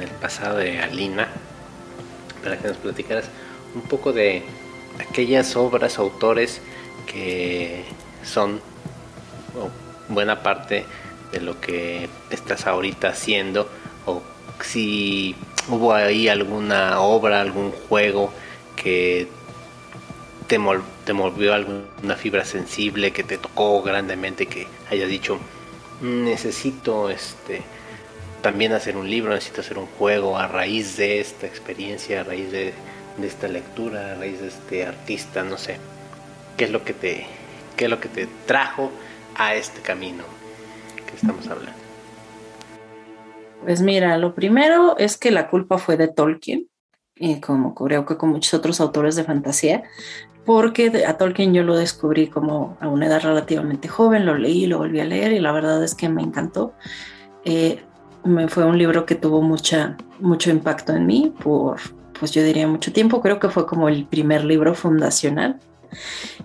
Speaker 1: el pasado de Alina, para que nos platicaras un poco de aquellas obras, autores que son buena parte de lo que estás ahorita haciendo, o si hubo ahí alguna obra, algún juego que te, te movió alguna fibra sensible, que te tocó grandemente, que hayas dicho, necesito este también hacer un libro, necesito hacer un juego a raíz de esta experiencia, a raíz de, esta lectura, a raíz de este artista, no sé. ¿Qué es lo que te qué es lo que te trajo a este camino que estamos hablando?
Speaker 3: Pues mira, lo primero es que la culpa fue de Tolkien, y como creo que con muchos otros autores de fantasía, porque a Tolkien yo lo descubrí como a una edad relativamente joven, lo leí, lo volví a leer y la verdad es que me encantó. Eh, me fue un libro que tuvo mucha, mucho impacto en mí por, pues yo diría mucho tiempo, creo que fue como el primer libro fundacional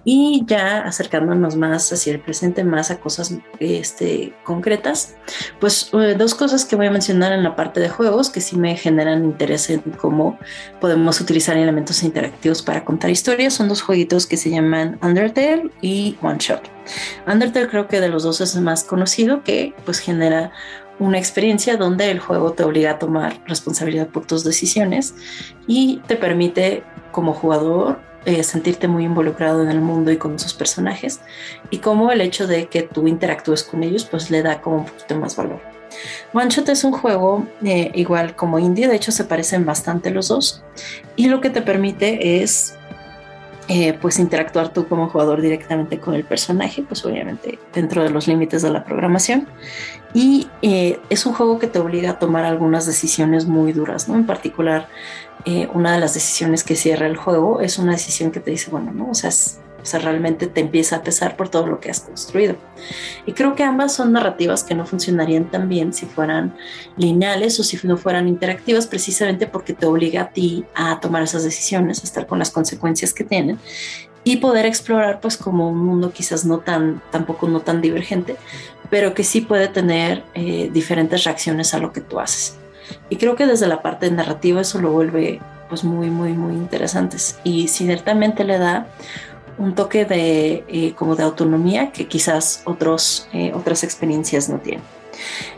Speaker 3: y ya acercándonos más hacia el presente, más a cosas este, concretas, pues eh, dos cosas que voy a mencionar en la parte de juegos que sí me generan interés en cómo podemos utilizar elementos interactivos para contar historias son dos jueguitos que se llaman Undertale y One Shot. Undertale creo que de los dos es el más conocido que pues genera una experiencia donde el juego te obliga a tomar responsabilidad por tus decisiones y te permite como jugador eh, sentirte muy involucrado en el mundo y con sus personajes y como el hecho de que tú interactúes con ellos pues le da como un poquito más valor. One Shot es un juego eh, igual como indie, de hecho se parecen bastante los dos y lo que te permite es eh, pues interactuar tú como jugador directamente con el personaje, pues obviamente dentro de los límites de la programación. Y es un juego que te obliga a tomar algunas decisiones muy duras, ¿no? En particular, eh, una de las decisiones que cierra el juego es una decisión que te dice, bueno, ¿no? O sea, realmente te empieza a pesar por todo lo que has construido. Y creo que ambas son narrativas que no funcionarían tan bien si fueran lineales o si no fueran interactivas, precisamente porque te obliga a ti a tomar esas decisiones, a estar con las consecuencias que tienen y poder explorar pues como un mundo quizás no tan, tampoco no tan divergente, pero que sí puede tener eh, diferentes reacciones a lo que tú haces. Y creo que desde la parte narrativa eso lo vuelve pues muy, muy, muy interesantes. Y ciertamente le da un toque de eh, como de autonomía que quizás otros, eh, otras experiencias no tienen.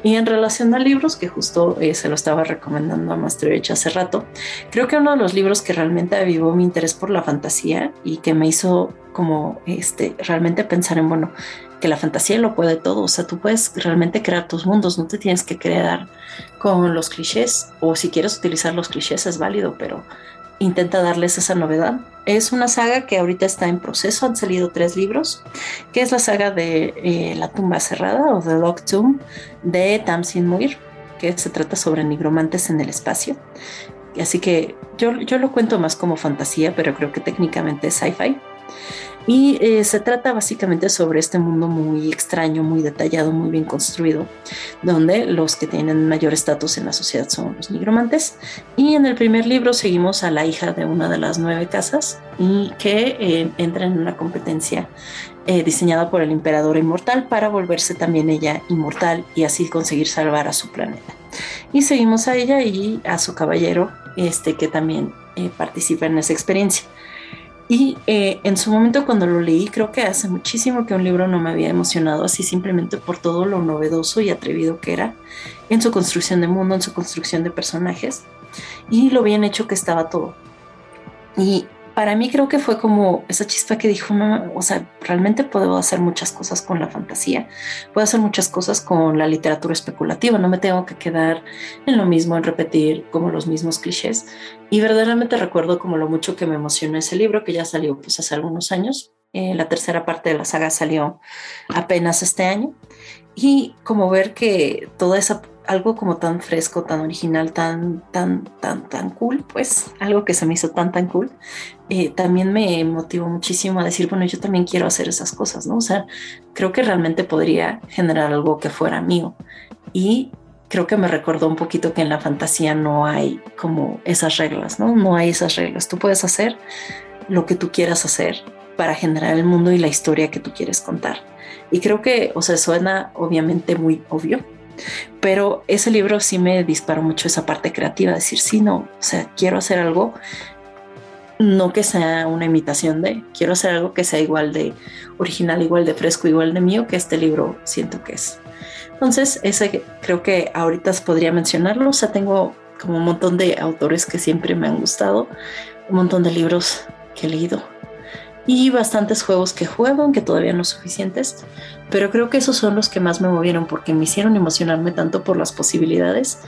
Speaker 3: Y en relación a libros, que justo eh, se lo estaba recomendando a Master Edge hace rato, creo que uno de los libros que realmente avivó mi interés por la fantasía y que me hizo como este, realmente pensar en, bueno, que la fantasía lo puede todo, o sea, tú puedes realmente crear tus mundos, no te tienes que crear con los clichés, o si quieres utilizar los clichés es válido, pero intenta darles esa novedad. Es una saga que ahorita está en proceso, han salido tres libros, que es la saga de eh, La tumba cerrada o The Locked Tomb de Tamsin Muir, que se trata sobre nigromantes en el espacio. Así que yo, yo lo cuento más como fantasía, pero creo que técnicamente es sci-fi. Y eh, se trata básicamente sobre este mundo muy extraño, muy detallado, muy bien construido, donde los que tienen mayor estatus en la sociedad son los nigromantes. Y en el primer libro seguimos a la hija de una de las nueve casas y que eh, entra en una competencia eh, diseñada por el emperador inmortal para volverse también ella inmortal y así conseguir salvar a su planeta. Y seguimos a ella y a su caballero, este que también participa en esa experiencia. Y eh, en su momento cuando lo leí, creo que hace muchísimo que un libro no me había emocionado así simplemente por todo lo novedoso y atrevido que era en su construcción de mundo, en su construcción de personajes y lo bien hecho que estaba todo. Y para mí creo que fue como esa chispa que dijo, no, o sea, realmente puedo hacer muchas cosas con la fantasía, puedo hacer muchas cosas con la literatura especulativa, no me tengo que quedar en lo mismo, en repetir como los mismos clichés. Y verdaderamente recuerdo como lo mucho que me emocionó ese libro, que ya salió pues hace algunos años. Eh, la tercera parte de la saga salió apenas este año. Y como ver que toda esa algo como tan fresco, tan original, tan, tan, tan, tan cool, pues algo que se me hizo tan, tan cool, eh, también me motivó muchísimo a decir, bueno, yo también quiero hacer esas cosas, ¿no? O sea, creo que realmente podría generar algo que fuera mío. Y creo que me recordó un poquito que en la fantasía no hay como esas reglas, ¿no? No hay esas reglas. Tú puedes hacer lo que tú quieras hacer para generar el mundo y la historia que tú quieres contar. Y creo que, o sea, suena obviamente muy obvio, pero ese libro sí me disparó mucho esa parte creativa, decir, sí, no, o sea, quiero hacer algo, no que sea una imitación de, quiero hacer algo que sea igual de original, igual de fresco, igual de mío, que este libro siento que es. Entonces, ese creo que ahorita podría mencionarlo, o sea, tengo como un montón de autores que siempre me han gustado, un montón de libros que he leído y bastantes juegos que juego, aunque todavía no suficientes, pero creo que esos son los que más me movieron porque me hicieron emocionarme tanto por las posibilidades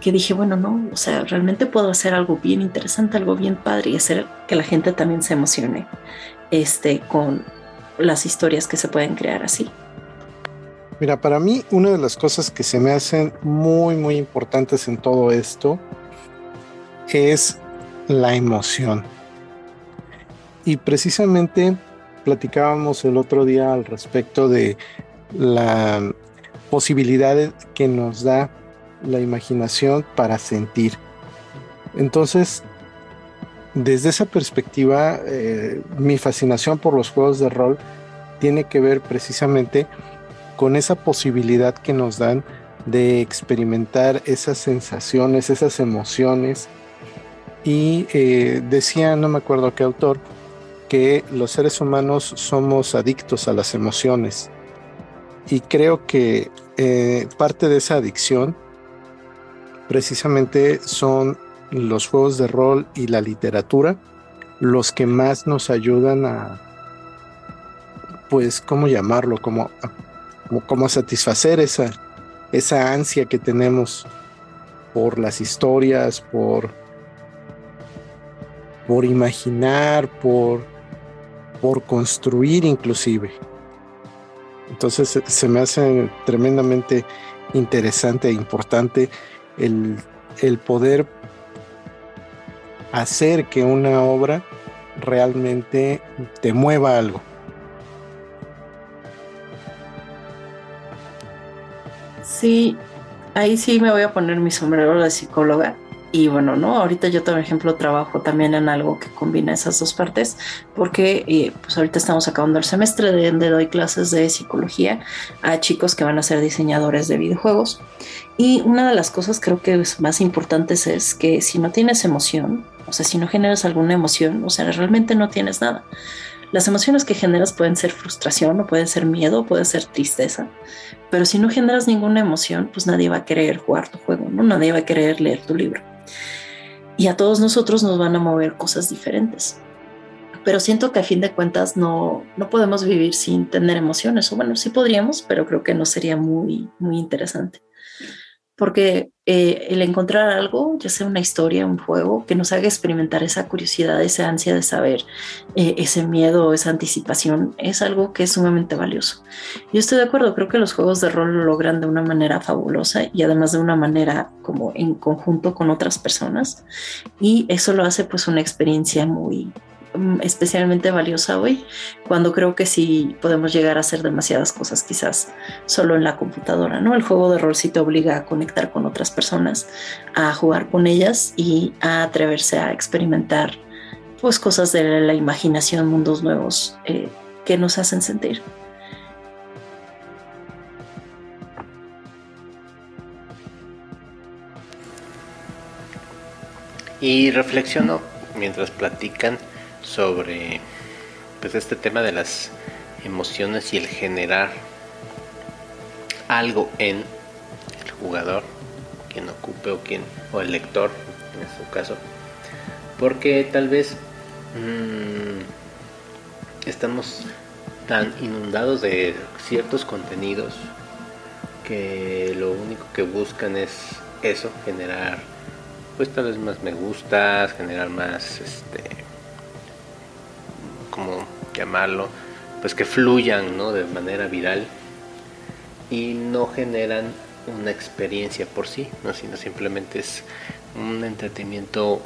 Speaker 3: que dije, bueno, no, o sea, realmente puedo hacer algo bien interesante, algo bien padre y hacer que la gente también se emocione este, con las historias que se pueden crear así.
Speaker 2: Mira, para mí una de las cosas que se me hacen muy, muy importantes en todo esto es la emoción y precisamente platicábamos el otro día al respecto de la posibilidad que nos da la imaginación para sentir. Entonces, desde esa perspectiva, eh, mi fascinación por los juegos de rol tiene que ver precisamente con esa posibilidad que nos dan de experimentar esas sensaciones, esas emociones. Y eh, decía, no me acuerdo qué autor, que los seres humanos somos adictos a las emociones. Y creo que eh, parte de esa adicción precisamente son los juegos de rol y la literatura los que más nos ayudan a, pues, ¿cómo llamarlo? Como, satisfacer esa, esa ansia que tenemos por las historias, por, por imaginar, por por construir inclusive. Entonces se me hace tremendamente interesante e importante el, el poder hacer que una obra realmente te mueva algo.
Speaker 3: Sí, ahí sí me voy a poner mi sombrero de psicóloga y bueno, ¿no? Ahorita yo, por ejemplo, trabajo también en algo que combina esas dos partes, porque eh, pues ahorita estamos acabando el semestre de donde doy clases de psicología a chicos que van a ser diseñadores de videojuegos. Y una de las cosas creo que es más importantes es que si no tienes emoción, o sea, si no generas alguna emoción, o sea, realmente no tienes nada. Las emociones que generas pueden ser frustración o pueden ser miedo, puede ser tristeza, pero si no generas ninguna emoción, pues nadie va a querer jugar tu juego, ¿no? Nadie va a querer leer tu libro y a todos nosotros nos van a mover cosas diferentes. Pero siento que a fin de cuentas no, no podemos vivir sin tener emociones, o bueno, sí podríamos, pero creo que no sería muy, muy interesante porque eh, el encontrar algo, ya sea una historia, un juego, que nos haga experimentar esa curiosidad, esa ansia de saber, eh, ese miedo, esa anticipación, es algo que es sumamente valioso. Yo estoy de acuerdo, creo que los juegos de rol lo logran de una manera fabulosa y además de una manera como en conjunto con otras personas y eso lo hace pues una experiencia muy, especialmente valiosa hoy, cuando creo que sí podemos llegar a hacer demasiadas cosas quizás solo en la computadora, ¿no? El juego de rol sí te obliga a conectar con otras personas, a jugar con ellas y a atreverse a experimentar pues cosas de la imaginación, mundos nuevos eh, que nos hacen sentir.
Speaker 1: Y reflexiono mientras platican sobre pues este tema de las emociones y el generar algo en el jugador, quien ocupe o quien o el lector en su caso, porque tal vez mm, estamos tan inundados de ciertos contenidos que lo único que buscan es eso, generar pues tal vez más me gustas, generar más este como llamarlo, pues que fluyan, ¿no? de manera viral y no generan una experiencia por sí, ¿no? sino simplemente es un entretenimiento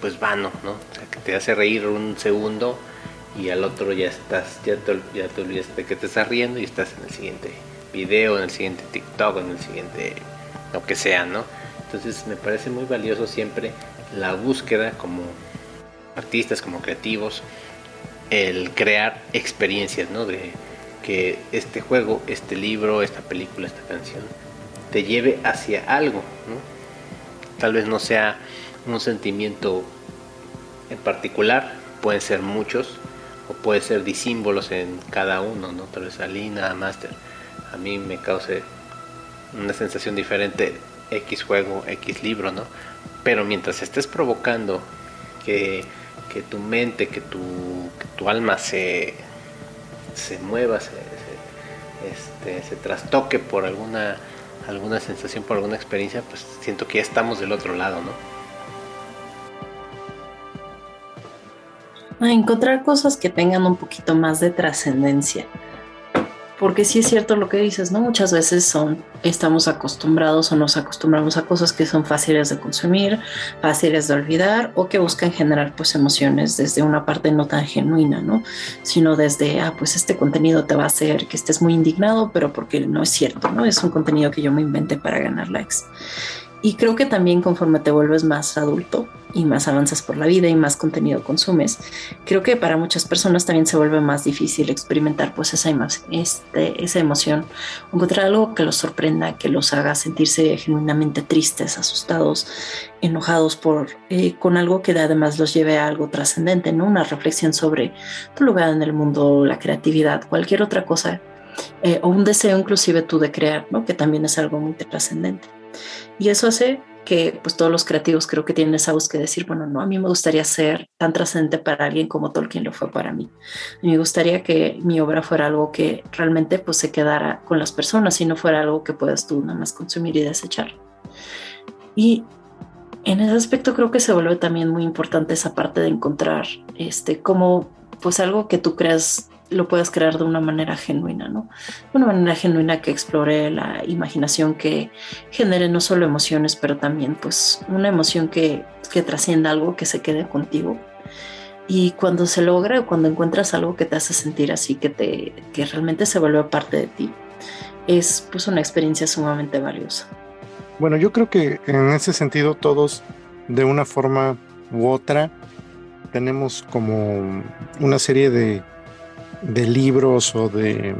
Speaker 1: pues vano, ¿no? O sea, que te hace reír un segundo y al otro ya estás, ya te, ya de que te estás riendo y estás en el siguiente video, en el siguiente TikTok, en el siguiente lo que sea, ¿no? Entonces me parece muy valioso siempre la búsqueda como artistas, como creativos, el crear experiencias, ¿no? De que este juego, este libro, esta película, esta canción te lleve hacia algo, ¿no? Tal vez no sea un sentimiento en particular, pueden ser muchos o puede ser disímbolos en cada uno, ¿no? Tal vez a Lina, Master, a mí me cause una sensación diferente X juego, X libro, ¿no? Pero mientras estés provocando que, tu mente, que tu, tu alma se, se mueva, se, se, este, se trastoque por alguna alguna sensación, por alguna experiencia, pues siento que ya estamos del otro lado, ¿no?
Speaker 3: encontrar cosas que tengan un poquito más de trascendencia porque sí es cierto lo que dices, ¿no? Muchas veces son, estamos acostumbrados o nos acostumbramos a cosas que son fáciles de consumir, fáciles de olvidar o que buscan generar pues emociones desde una parte no tan genuina, ¿no? Sino desde, ah, pues este contenido te va a hacer que estés muy indignado, pero porque no es cierto, ¿no? Es un contenido que yo me inventé para ganar likes. Y creo que también conforme te vuelves más adulto y más avanzas por la vida y más contenido consumes, creo que para muchas personas también se vuelve más difícil experimentar pues esa, este, emoción, encontrar algo que los sorprenda, que los haga sentirse genuinamente tristes, asustados, enojados por eh, con algo que además los lleve a algo trascendente, ¿no? Una reflexión sobre tu lugar en el mundo, la creatividad, cualquier otra cosa eh, o un deseo inclusive tú de crear, ¿no? Que también es algo muy trascendente. Y eso hace que pues todos los creativos creo que tienen esa búsqueda de decir, bueno, no, a mí me gustaría ser tan trascendente para alguien como Tolkien lo fue para mí. me gustaría que mi obra fuera algo que realmente pues se quedara con las personas y no fuera algo que puedas tú nada más consumir y desechar. Y en ese aspecto creo que se vuelve también muy importante esa parte de encontrar este como pues algo que tú creas lo puedas crear de una manera genuina, ¿no? Una manera genuina que explore la imaginación, que genere no solo emociones, pero también pues una emoción que, que trascienda algo, que se quede contigo. Y cuando se logra, cuando encuentras algo que te hace sentir así, que, te, que realmente se vuelve parte de ti, es pues una experiencia sumamente valiosa.
Speaker 2: Bueno, yo creo que en ese sentido todos, de una forma u otra, tenemos como una serie de de libros o de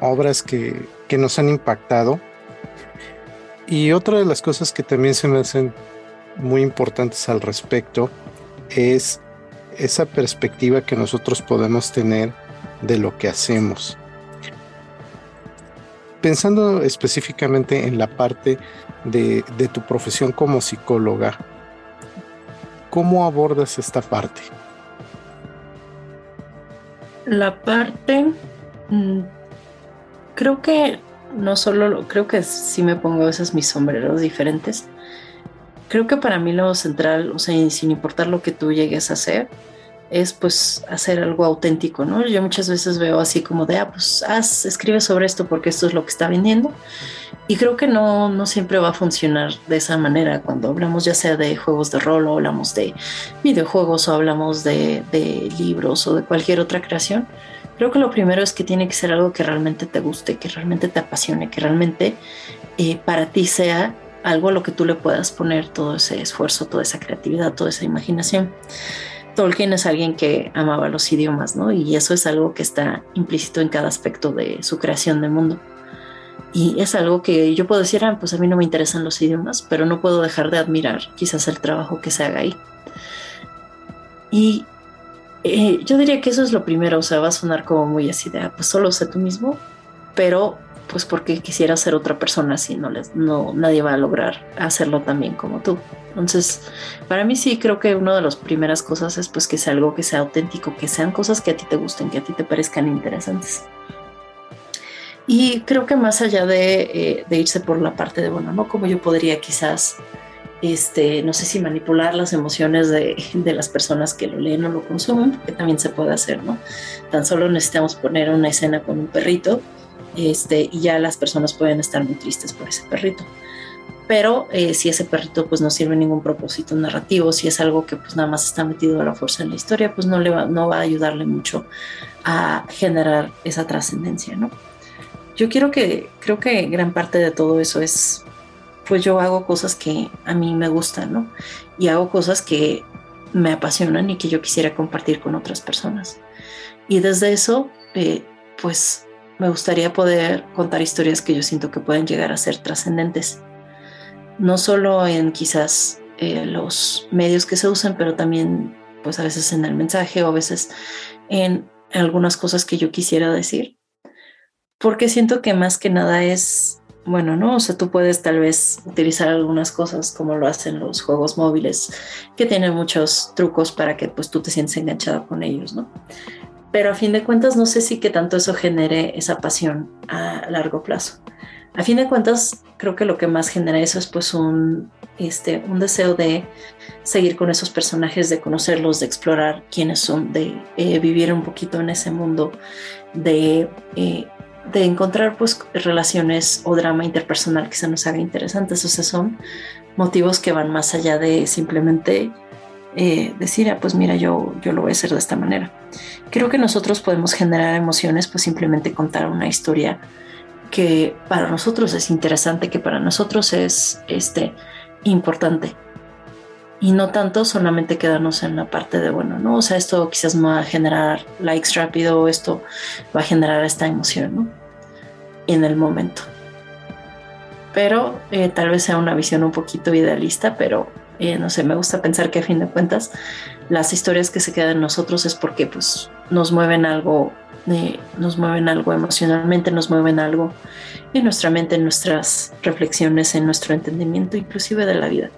Speaker 2: obras que, nos han impactado. Y otra de las cosas que también se me hacen muy importantes al respecto es esa perspectiva que nosotros podemos tener de lo que hacemos. Pensando específicamente en la parte de, de tu profesión como psicóloga, ¿cómo abordas esta parte?
Speaker 3: La parte, mm, creo que no solo, creo que sí me pongo veces mis sombreros diferentes. Creo que para mí lo central, o sea, sin importar lo que tú llegues a hacer, es pues hacer algo auténtico, ¿no? Yo muchas veces veo así como de, ah, pues escribe sobre esto porque esto es lo que está vendiendo. Y creo que no, no siempre va a funcionar de esa manera. Cuando hablamos ya sea de juegos de rol o hablamos de videojuegos o hablamos de, de libros o de cualquier otra creación, creo que lo primero es que tiene que ser algo que realmente te guste, que realmente te apasione, que realmente eh, para ti sea algo a lo que tú le puedas poner todo ese esfuerzo, toda esa creatividad, toda esa imaginación. Tolkien es alguien que amaba los idiomas, ¿no? Y eso es algo que está implícito en cada aspecto de su creación de mundo. Y es algo que yo puedo decir, ah, pues a mí no me interesan los idiomas, pero no puedo dejar de admirar quizás el trabajo que se haga ahí. Y eh, yo diría que eso es lo primero, o sea, va a sonar como muy así de, ah, pues solo sé tú mismo, pero pues porque quisiera ser otra persona si no les no nadie va a lograr hacerlo también como tú. Entonces, para mí sí creo que una de las primeras cosas es pues que sea algo que sea auténtico, que sean cosas que a ti te gusten, que a ti te parezcan interesantes. Y creo que más allá de, eh, irse por la parte de, bueno, ¿no? Como yo podría quizás este, no sé si manipular las emociones de, de, las personas que lo leen o lo consumen, que también se puede hacer, ¿no? Tan solo necesitamos poner una escena con un perrito este, y ya las personas pueden estar muy tristes por ese perrito. Pero eh, si ese perrito pues no sirve ningún propósito narrativo, si es algo que pues nada más está metido a la fuerza en la historia, pues no, le va, no va a ayudarle mucho a generar esa trascendencia, ¿no? Yo quiero que, creo que gran parte de todo eso es pues yo hago cosas que a mí me gustan, ¿no? Y hago cosas que me apasionan y que yo quisiera compartir con otras personas. Y desde eso, eh, pues me gustaría poder contar historias que yo siento que pueden llegar a ser trascendentes. No solo en quizás eh, los medios que se usan, pero también pues a veces en el mensaje o a veces en algunas cosas que yo quisiera decir. Porque siento que más que nada es bueno, ¿no? O sea, tú puedes tal vez utilizar algunas cosas como lo hacen los juegos móviles, que tienen muchos trucos para que pues tú te sientes enganchado con ellos, ¿no? Pero a fin de cuentas no sé si que tanto eso genere esa pasión a largo plazo. A fin de cuentas creo que lo que más genera eso es pues un, este, un deseo de seguir con esos personajes, de conocerlos, de explorar quiénes son, de eh, vivir un poquito en ese mundo, de eh, de encontrar pues relaciones o drama interpersonal que se nos haga interesantes. O son motivos que van más allá de simplemente eh, decir, ah, pues mira, yo, yo lo voy a hacer de esta manera. Creo que nosotros podemos generar emociones, pues simplemente contar una historia que para nosotros es interesante, que para nosotros es este, importante y no tanto solamente quedarnos en la parte de, bueno, ¿no? O sea, esto quizás va a generar likes rápido, esto va a generar esta emoción, ¿no? En el momento. Pero eh, tal vez sea una visión un poquito idealista, pero eh, no sé, me gusta pensar que a fin de cuentas las historias que se quedan en nosotros es porque pues nos mueven algo, eh, nos mueven algo emocionalmente, nos mueven algo en nuestra mente, en nuestras reflexiones, en nuestro entendimiento inclusive de la vida.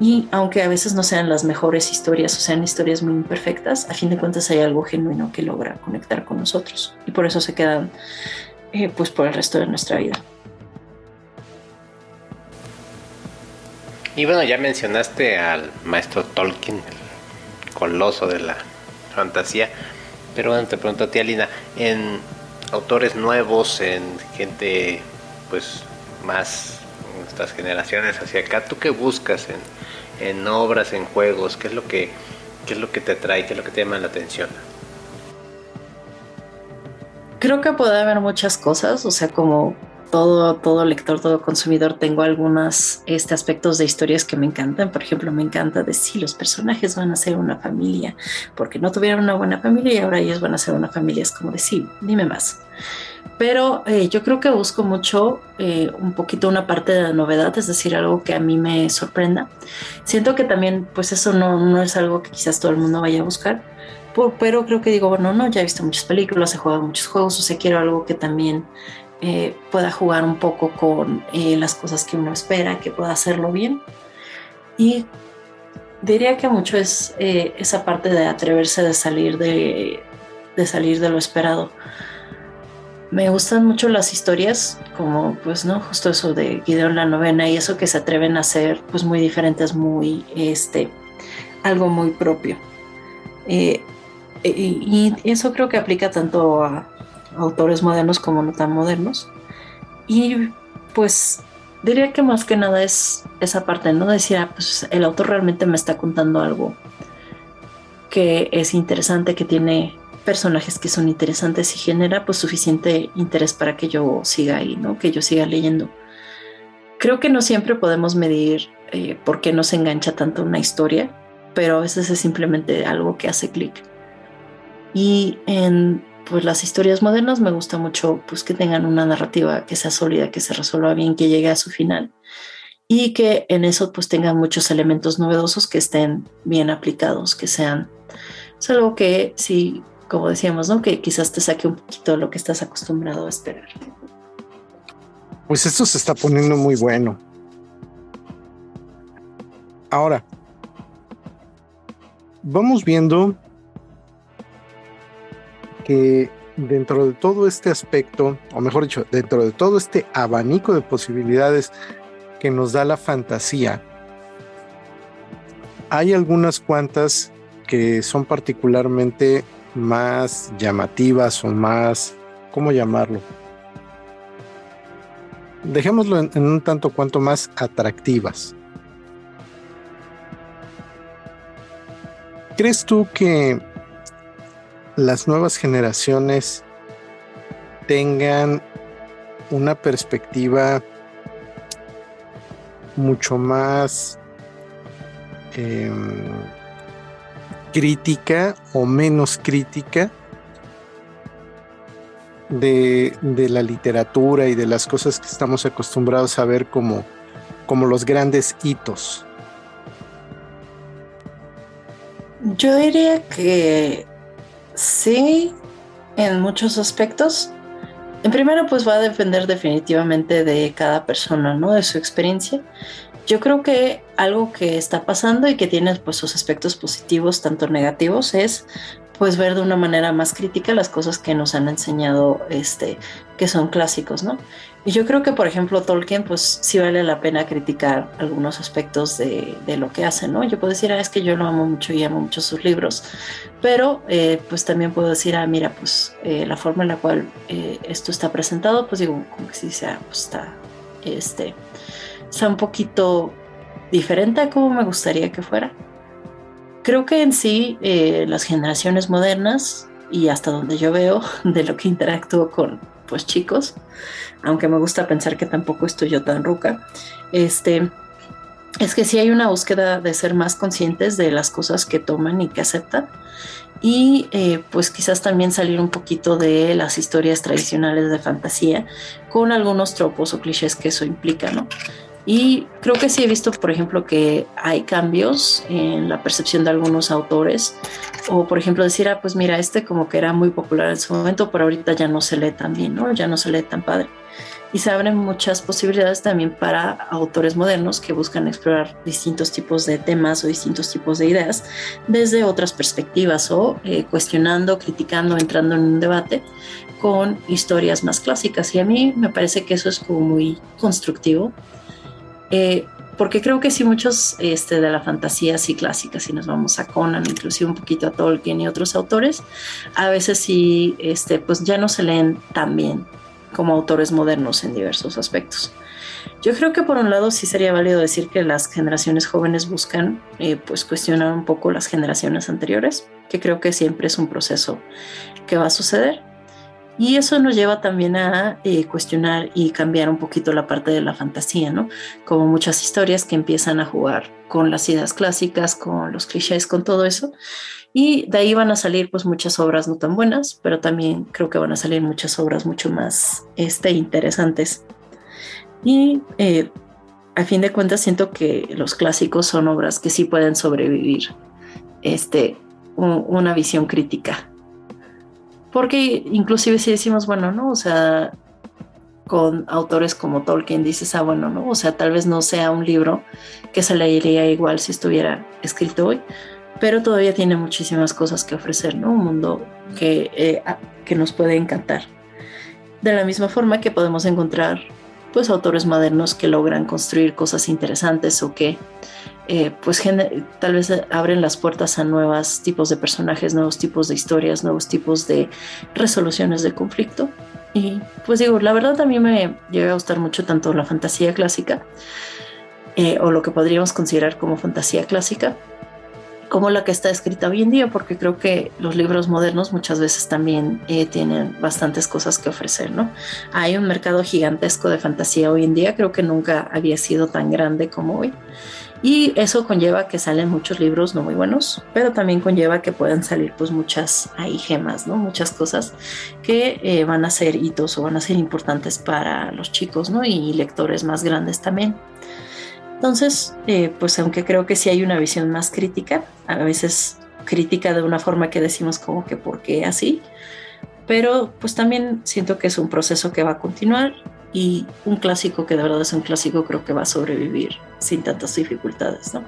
Speaker 3: Y aunque a veces no sean las mejores historias o sean historias muy imperfectas, a fin de cuentas hay algo genuino que logra conectar con nosotros. Y por eso se quedan eh, pues por el resto de nuestra vida.
Speaker 1: Y bueno, ya mencionaste al maestro Tolkien, el coloso de la fantasía. Pero bueno, te pregunto a ti, Alina, en autores nuevos, en gente pues más nuestras generaciones hacia acá, ¿tú qué buscas en, en obras, en juegos? ¿Qué es lo que qué es lo que te atrae, qué es lo que te llama la atención?
Speaker 3: Creo que puede haber muchas cosas, o sea, como todo, todo lector, todo consumidor, tengo algunos este, aspectos de historias que me encantan. Por ejemplo, me encanta decir, los personajes van a ser una familia, porque no tuvieron una buena familia y ahora ellos van a ser una familia. Es como decir, dime más. Pero eh, yo creo que busco mucho eh, un poquito una parte de la novedad, es decir, algo que a mí me sorprenda. Siento que también, pues eso no, no es algo que quizás todo el mundo vaya a buscar, pero creo que digo, bueno, no, ya he visto muchas películas, he jugado muchos juegos, o sea, quiero algo que también eh, pueda jugar un poco con las cosas que uno espera, que pueda hacerlo bien. Y diría que mucho es esa parte de atreverse de salir de, de salir de lo esperado me gustan mucho las historias, como pues, ¿no? Justo eso de Gideon la novena y eso que se atreven a hacer, pues muy diferentes, muy, este, algo muy propio. Eh, y, eso creo que aplica tanto a, autores modernos como no tan modernos. Y pues diría que más que nada es esa parte, ¿no? Decir, pues el autor realmente me está contando algo que es interesante, que tiene personajes que son interesantes y genera pues suficiente interés para que yo siga ahí, ¿no? Que yo siga leyendo. Creo que no siempre podemos medir eh, por qué nos engancha tanto una historia, pero a veces es simplemente algo que hace clic. Y en pues las historias modernas me gusta mucho pues que tengan una narrativa que sea sólida, que se resuelva bien, que llegue a su final y que en eso pues tengan muchos elementos novedosos que estén bien aplicados, que sean es algo que si como decíamos, ¿no? Que quizás te saque un poquito de lo que estás acostumbrado a esperar.
Speaker 2: Pues esto se está poniendo muy bueno. Ahora, vamos viendo que dentro de todo este aspecto, o mejor dicho, dentro de todo este abanico de posibilidades que nos da la fantasía, hay algunas cuantas que son particularmente más llamativas o más, ¿cómo llamarlo? Dejémoslo en, un tanto cuanto más atractivas. ¿Crees tú que las nuevas generaciones tengan una perspectiva mucho más em, crítica o menos crítica de, la literatura y de las cosas que estamos acostumbrados a ver como, como los grandes hitos.
Speaker 3: Yo diría que sí, en muchos aspectos. En primero, pues va a depender definitivamente de cada persona, ¿no? De su experiencia. Yo creo que algo que está pasando y que tiene pues sus aspectos positivos, tanto negativos, es pues ver de una manera más crítica las cosas que nos han enseñado este que son clásicos, ¿no? Y yo creo que por ejemplo Tolkien pues sí vale la pena criticar algunos aspectos de, lo que hace, ¿no? Yo puedo decir, ah, es que yo lo amo mucho y amo mucho sus libros, pero eh, pues también puedo decir, ah, mira, pues eh, la forma en la cual eh, esto está presentado, pues digo, como que sí sea, pues está, este, sea un poquito diferente a como me gustaría que fuera. Creo que en sí eh, las generaciones modernas y hasta donde yo veo (laughs) de lo que interactúo con pues chicos, aunque me gusta pensar que tampoco estoy yo tan ruca, este, es que sí hay una búsqueda de ser más conscientes de las cosas que toman y que aceptan y eh, pues quizás también salir un poquito de las historias tradicionales de fantasía con algunos tropos o clichés que eso implica, ¿no? Y creo que sí he visto, por ejemplo, que hay cambios en la percepción de algunos autores. O, por ejemplo, decir, ah, pues mira, este como que era muy popular en su momento, pero ahorita ya no se lee tan bien, ¿no? Ya no se lee tan padre. Y se abren muchas posibilidades también para autores modernos que buscan explorar distintos tipos de temas o distintos tipos de ideas desde otras perspectivas o eh, cuestionando, criticando, entrando en un debate con historias más clásicas. Y a mí me parece que eso es como muy constructivo eh, porque creo que sí muchos este, de la fantasía sí clásica, si nos vamos a Conan, inclusive un poquito a Tolkien y otros autores, a veces sí, este, pues ya no se leen tan bien como autores modernos en diversos aspectos. Yo creo que por un lado sí sería válido decir que las generaciones jóvenes buscan eh, pues cuestionar un poco las generaciones anteriores, que creo que siempre es un proceso que va a suceder y eso nos lleva también a eh, cuestionar y cambiar un poquito la parte de la fantasía, ¿no? Como muchas historias que empiezan a jugar con las ideas clásicas, con los clichés, con todo eso. Y de ahí van a salir pues muchas obras no tan buenas, pero también creo que van a salir muchas obras mucho más este, interesantes. Y eh, a fin de cuentas siento que los clásicos son obras que sí pueden sobrevivir este, una visión crítica porque inclusive si decimos, bueno, ¿no? O sea, con autores como Tolkien dices, ah, bueno, ¿no? O sea, tal vez no sea un libro que se leería igual si estuviera escrito hoy, pero todavía tiene muchísimas cosas que ofrecer, ¿no? Un mundo que, eh, que nos puede encantar. De la misma forma que podemos encontrar, pues, autores modernos que logran construir cosas interesantes o que eh, pues tal vez abren las puertas a nuevos tipos de personajes, nuevos tipos de historias, nuevos tipos de resoluciones de conflicto. Y pues digo, la verdad a mí me llega a gustar mucho tanto la fantasía clásica, eh, o lo que podríamos considerar como fantasía clásica, como la que está escrita hoy en día, porque creo que los libros modernos muchas veces también eh, tienen bastantes cosas que ofrecer, ¿no? Hay un mercado gigantesco de fantasía hoy en día, creo que nunca había sido tan grande como hoy. Y eso conlleva que salen muchos libros no muy buenos, pero también conlleva que puedan salir pues muchas ahí gemas, ¿no? Muchas cosas que eh, van a ser hitos o van a ser importantes para los chicos, ¿no? Y lectores más grandes también. Entonces, eh, pues aunque creo que sí hay una visión más crítica, a veces crítica de una forma que decimos como que por qué así, pero pues también siento que es un proceso que va a continuar y un clásico que de verdad es un clásico creo que va a sobrevivir sin tantas dificultades, ¿no?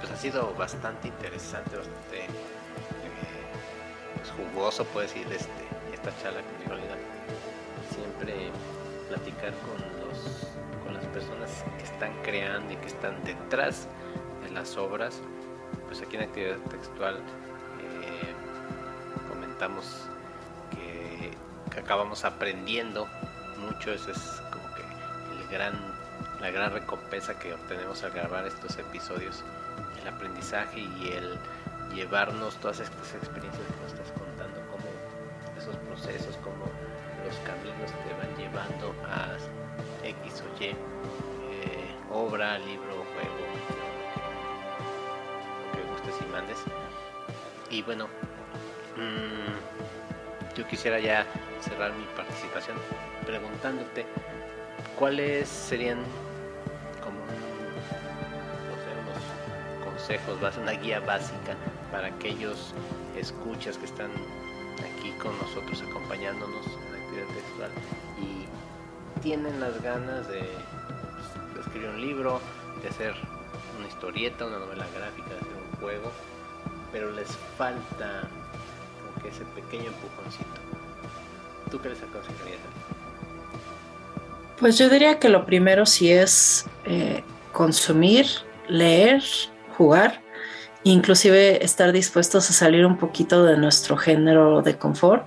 Speaker 1: Pues ha sido bastante interesante, bastante eh, pues jugoso, puedo decir, este, esta charla con Siempre platicar con, los, con las personas que están creando y que están detrás de las obras pues aquí en actividad textual eh, comentamos que, acabamos aprendiendo mucho, eso es como que el gran, la gran recompensa que obtenemos al grabar estos episodios, el aprendizaje y el llevarnos todas estas experiencias que nos estás contando, como esos procesos, como los caminos te van llevando a X o Y, eh, obra, libro, juego, y bueno, mm, yo quisiera ya cerrar mi participación preguntándote cuáles serían como unos consejos, una guía básica para aquellos escuchas que están aquí con nosotros acompañándonos en la actividad textual y tienen las ganas de, pues, de escribir un libro, de hacer una historieta, una novela gráfica, de hacer un juego pero les falta como que ese pequeño empujoncito. ¿Tú qué les aconsejarías?
Speaker 3: Pues yo diría que lo primero sí es eh, consumir, leer, jugar, inclusive estar dispuestos a salir un poquito de nuestro género de confort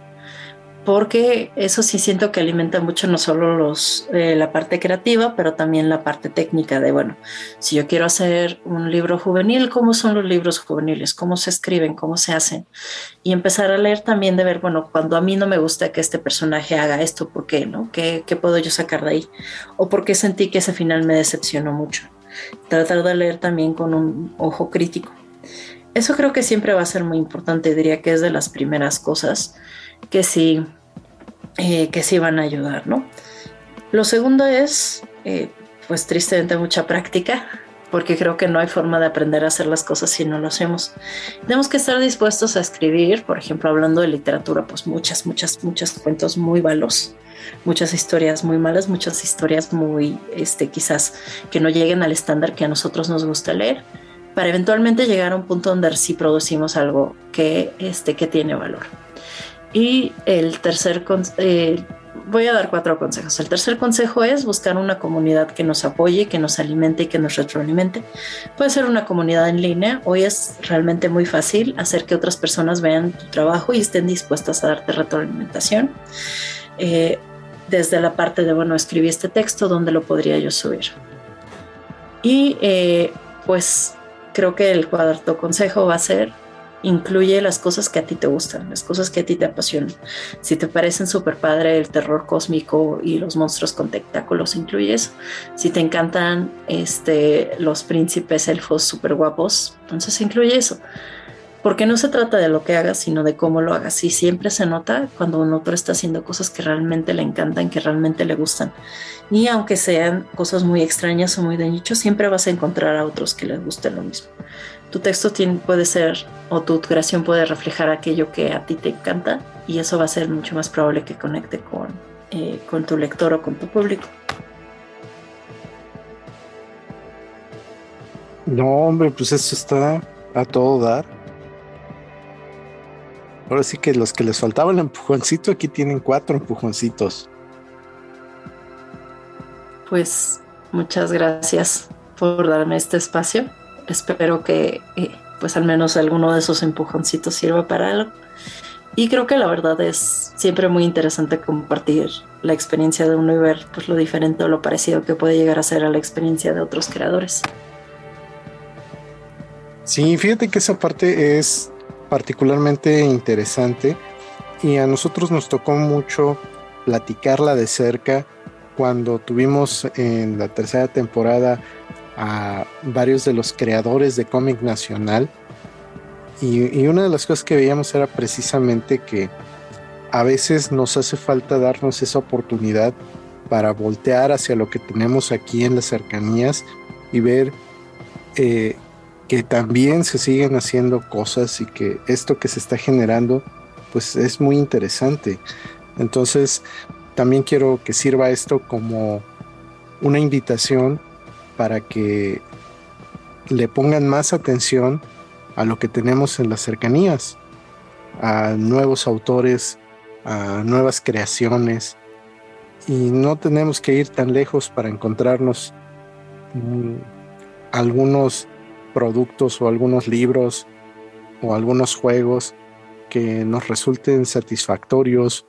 Speaker 3: porque eso sí siento que alimenta mucho no solo los, eh, la parte creativa, pero también la parte técnica de, bueno, si yo quiero hacer un libro juvenil, ¿cómo son los libros juveniles? ¿Cómo se escriben? ¿Cómo se hacen? Y empezar a leer también de ver, bueno, cuando a mí no me gusta que este personaje haga esto, ¿por qué? ¿no? ¿Qué, qué puedo yo sacar de ahí? ¿O por qué sentí que ese final me decepcionó mucho? Tratar de leer también con un ojo crítico. Eso creo que siempre va a ser muy importante, diría que es de las primeras cosas que sí, eh, que sí van a ayudar, ¿no? Lo segundo es, eh, pues tristemente, mucha práctica, porque creo que no hay forma de aprender a hacer las cosas si no lo hacemos. Tenemos que estar dispuestos a escribir, por ejemplo, hablando de literatura, pues muchas, muchas, muchos cuentos muy malos, muchas historias muy malas, muchas historias muy, este, quizás que no lleguen al estándar que a nosotros nos gusta leer, para eventualmente llegar a un punto donde sí producimos algo que, este, que tiene valor. Y el tercer, eh, voy a dar cuatro consejos. El tercer consejo es buscar una comunidad que nos apoye, que nos alimente y que nos retroalimente. Puede ser una comunidad en línea. Hoy es realmente muy fácil hacer que otras personas vean tu trabajo y estén dispuestas a darte retroalimentación. Eh, desde la parte de, bueno, escribí este texto, ¿dónde lo podría yo subir? Y eh, pues creo que el cuarto consejo va a ser incluye las cosas que a ti te gustan, las cosas que a ti te apasionan. Si te parecen súper padre el terror cósmico y los monstruos con tentáculos, incluye eso. Si te encantan este, los príncipes elfos súper guapos, entonces incluye eso. Porque no se trata de lo que hagas, sino de cómo lo hagas. Y siempre se nota cuando un otro está haciendo cosas que realmente le encantan, que realmente le gustan. Y aunque sean cosas muy extrañas o muy de nicho, siempre vas a encontrar a otros que les guste lo mismo tu texto puede ser o tu creación puede reflejar aquello que a ti te encanta y eso va a ser mucho más probable que conecte con, eh, con tu lector o con tu público.
Speaker 2: No, hombre, pues eso está a todo dar. Ahora sí que los que les faltaba el empujoncito, aquí tienen cuatro empujoncitos.
Speaker 3: Pues muchas gracias por darme este espacio espero que eh, pues al menos alguno de esos empujoncitos sirva para algo. Y creo que la verdad es siempre muy interesante compartir la experiencia de uno y ver pues, lo diferente o lo parecido que puede llegar a ser a la experiencia de otros creadores.
Speaker 2: Sí, fíjate que esa parte es particularmente interesante y a nosotros nos tocó mucho platicarla de cerca cuando tuvimos en la tercera temporada a varios de los creadores de cómic nacional. Y, una de las cosas que veíamos era precisamente que a veces nos hace falta darnos esa oportunidad para voltear hacia lo que tenemos aquí en las cercanías y ver eh, que también se siguen haciendo cosas y que esto que se está generando pues es muy interesante. Entonces también quiero que sirva esto como una invitación para que le pongan más atención a lo que tenemos en las cercanías, a nuevos autores, a nuevas creaciones. Y no tenemos que ir tan lejos para encontrarnos mm, algunos productos o algunos libros o algunos juegos que nos resulten satisfactorios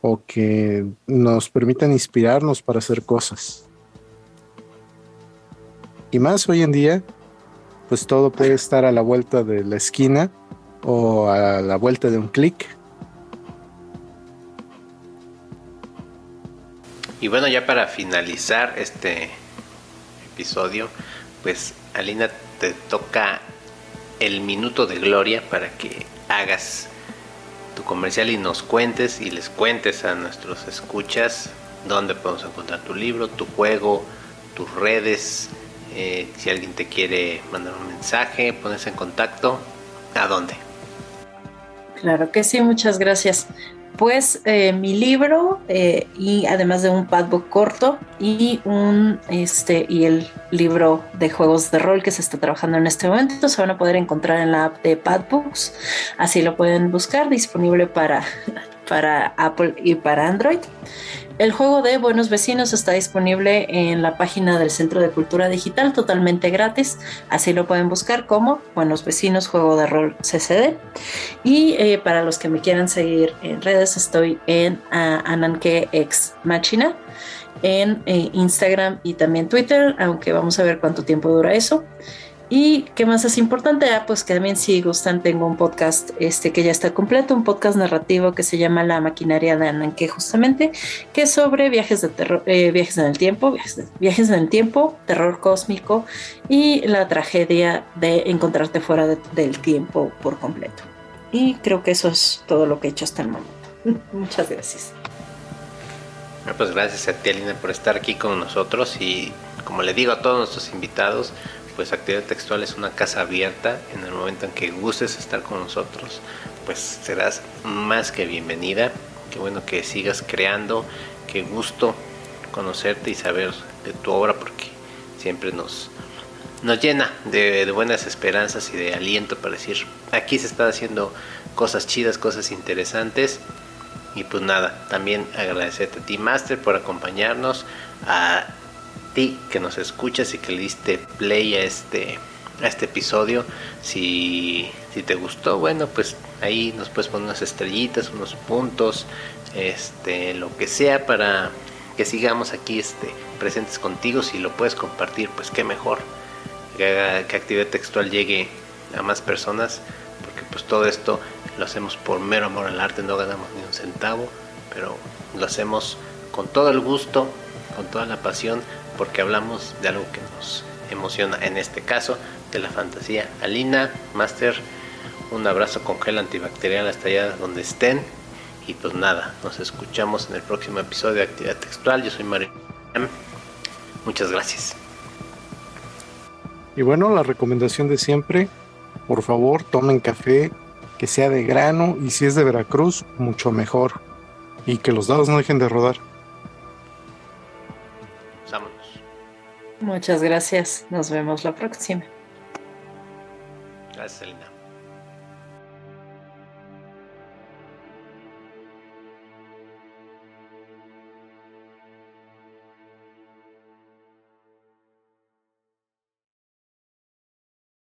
Speaker 2: o que nos permitan inspirarnos para hacer cosas. Y más hoy en día, pues todo puede estar a la vuelta de la esquina o a la vuelta de un clic.
Speaker 1: Y bueno, ya para finalizar este episodio, pues Alina te toca el minuto de gloria para que hagas tu comercial y nos cuentes y les cuentes a nuestros escuchas dónde podemos encontrar tu libro, tu juego, tus redes, eh, si alguien te quiere mandar un mensaje, ponerse en contacto, ¿a dónde?
Speaker 3: Claro que sí, muchas gracias. Pues eh, mi libro eh, y además de un padbook corto y un este y el libro de juegos de rol que se está trabajando en este momento se van a poder encontrar en la app de Padbooks. Así lo pueden buscar, disponible para, para Apple y para Android. El juego de Buenos Vecinos está disponible en la página del Centro de Cultura Digital totalmente gratis. Así lo pueden buscar como Buenos Vecinos Juego de Rol CCD. Y eh, para los que me quieran seguir en redes, estoy en uh, Ananke Ex Machina en eh, Instagram y también Twitter, aunque vamos a ver cuánto tiempo dura eso. Y qué más es importante, ah, pues que también si gustan tengo un podcast este que ya está completo, un podcast narrativo que se llama La maquinaria de Ananke justamente, que es sobre viajes de terror, eh, viajes en el tiempo, viajes, en el tiempo, terror cósmico y la tragedia de encontrarte fuera del tiempo por completo. Y creo que eso es todo lo que he hecho hasta el momento. (laughs) Muchas gracias.
Speaker 1: pues gracias a ti Alina por estar aquí con nosotros y como le digo a todos nuestros invitados, pues Actividad Textual es una casa abierta. En el momento en que gustes estar con nosotros, pues serás más que bienvenida. Qué bueno que sigas creando. Qué gusto conocerte y saber de tu obra porque siempre nos, nos llena de, buenas esperanzas y de aliento para decir, aquí se están haciendo cosas chidas, cosas interesantes. Y pues nada, también agradecerte a ti, Master, por acompañarnos, a ti que nos escuchas y que le diste play a este, a este episodio. Si, si te gustó, bueno, pues ahí nos puedes poner unas estrellitas, unos puntos, este, lo que sea para que sigamos aquí este, presentes contigo. Si lo puedes compartir, pues qué mejor. Que, que actividad textual llegue a más personas, porque pues todo esto lo hacemos por mero amor al arte, no ganamos ni un centavo, pero lo hacemos con todo el gusto, con toda la pasión porque hablamos de algo que nos emociona, en este caso de la fantasía. Alina, Master, un abrazo con gel antibacterial hasta allá donde estén. Y pues nada, nos escuchamos en el próximo episodio de Actividad Textual. Yo soy Mario. Muchas gracias.
Speaker 2: Y bueno, la recomendación de siempre, por favor, tomen café que sea de grano y si es de Veracruz, mucho mejor. Y que los dados no dejen de rodar.
Speaker 3: Muchas gracias. Nos vemos la próxima.
Speaker 1: Gracias, Elena.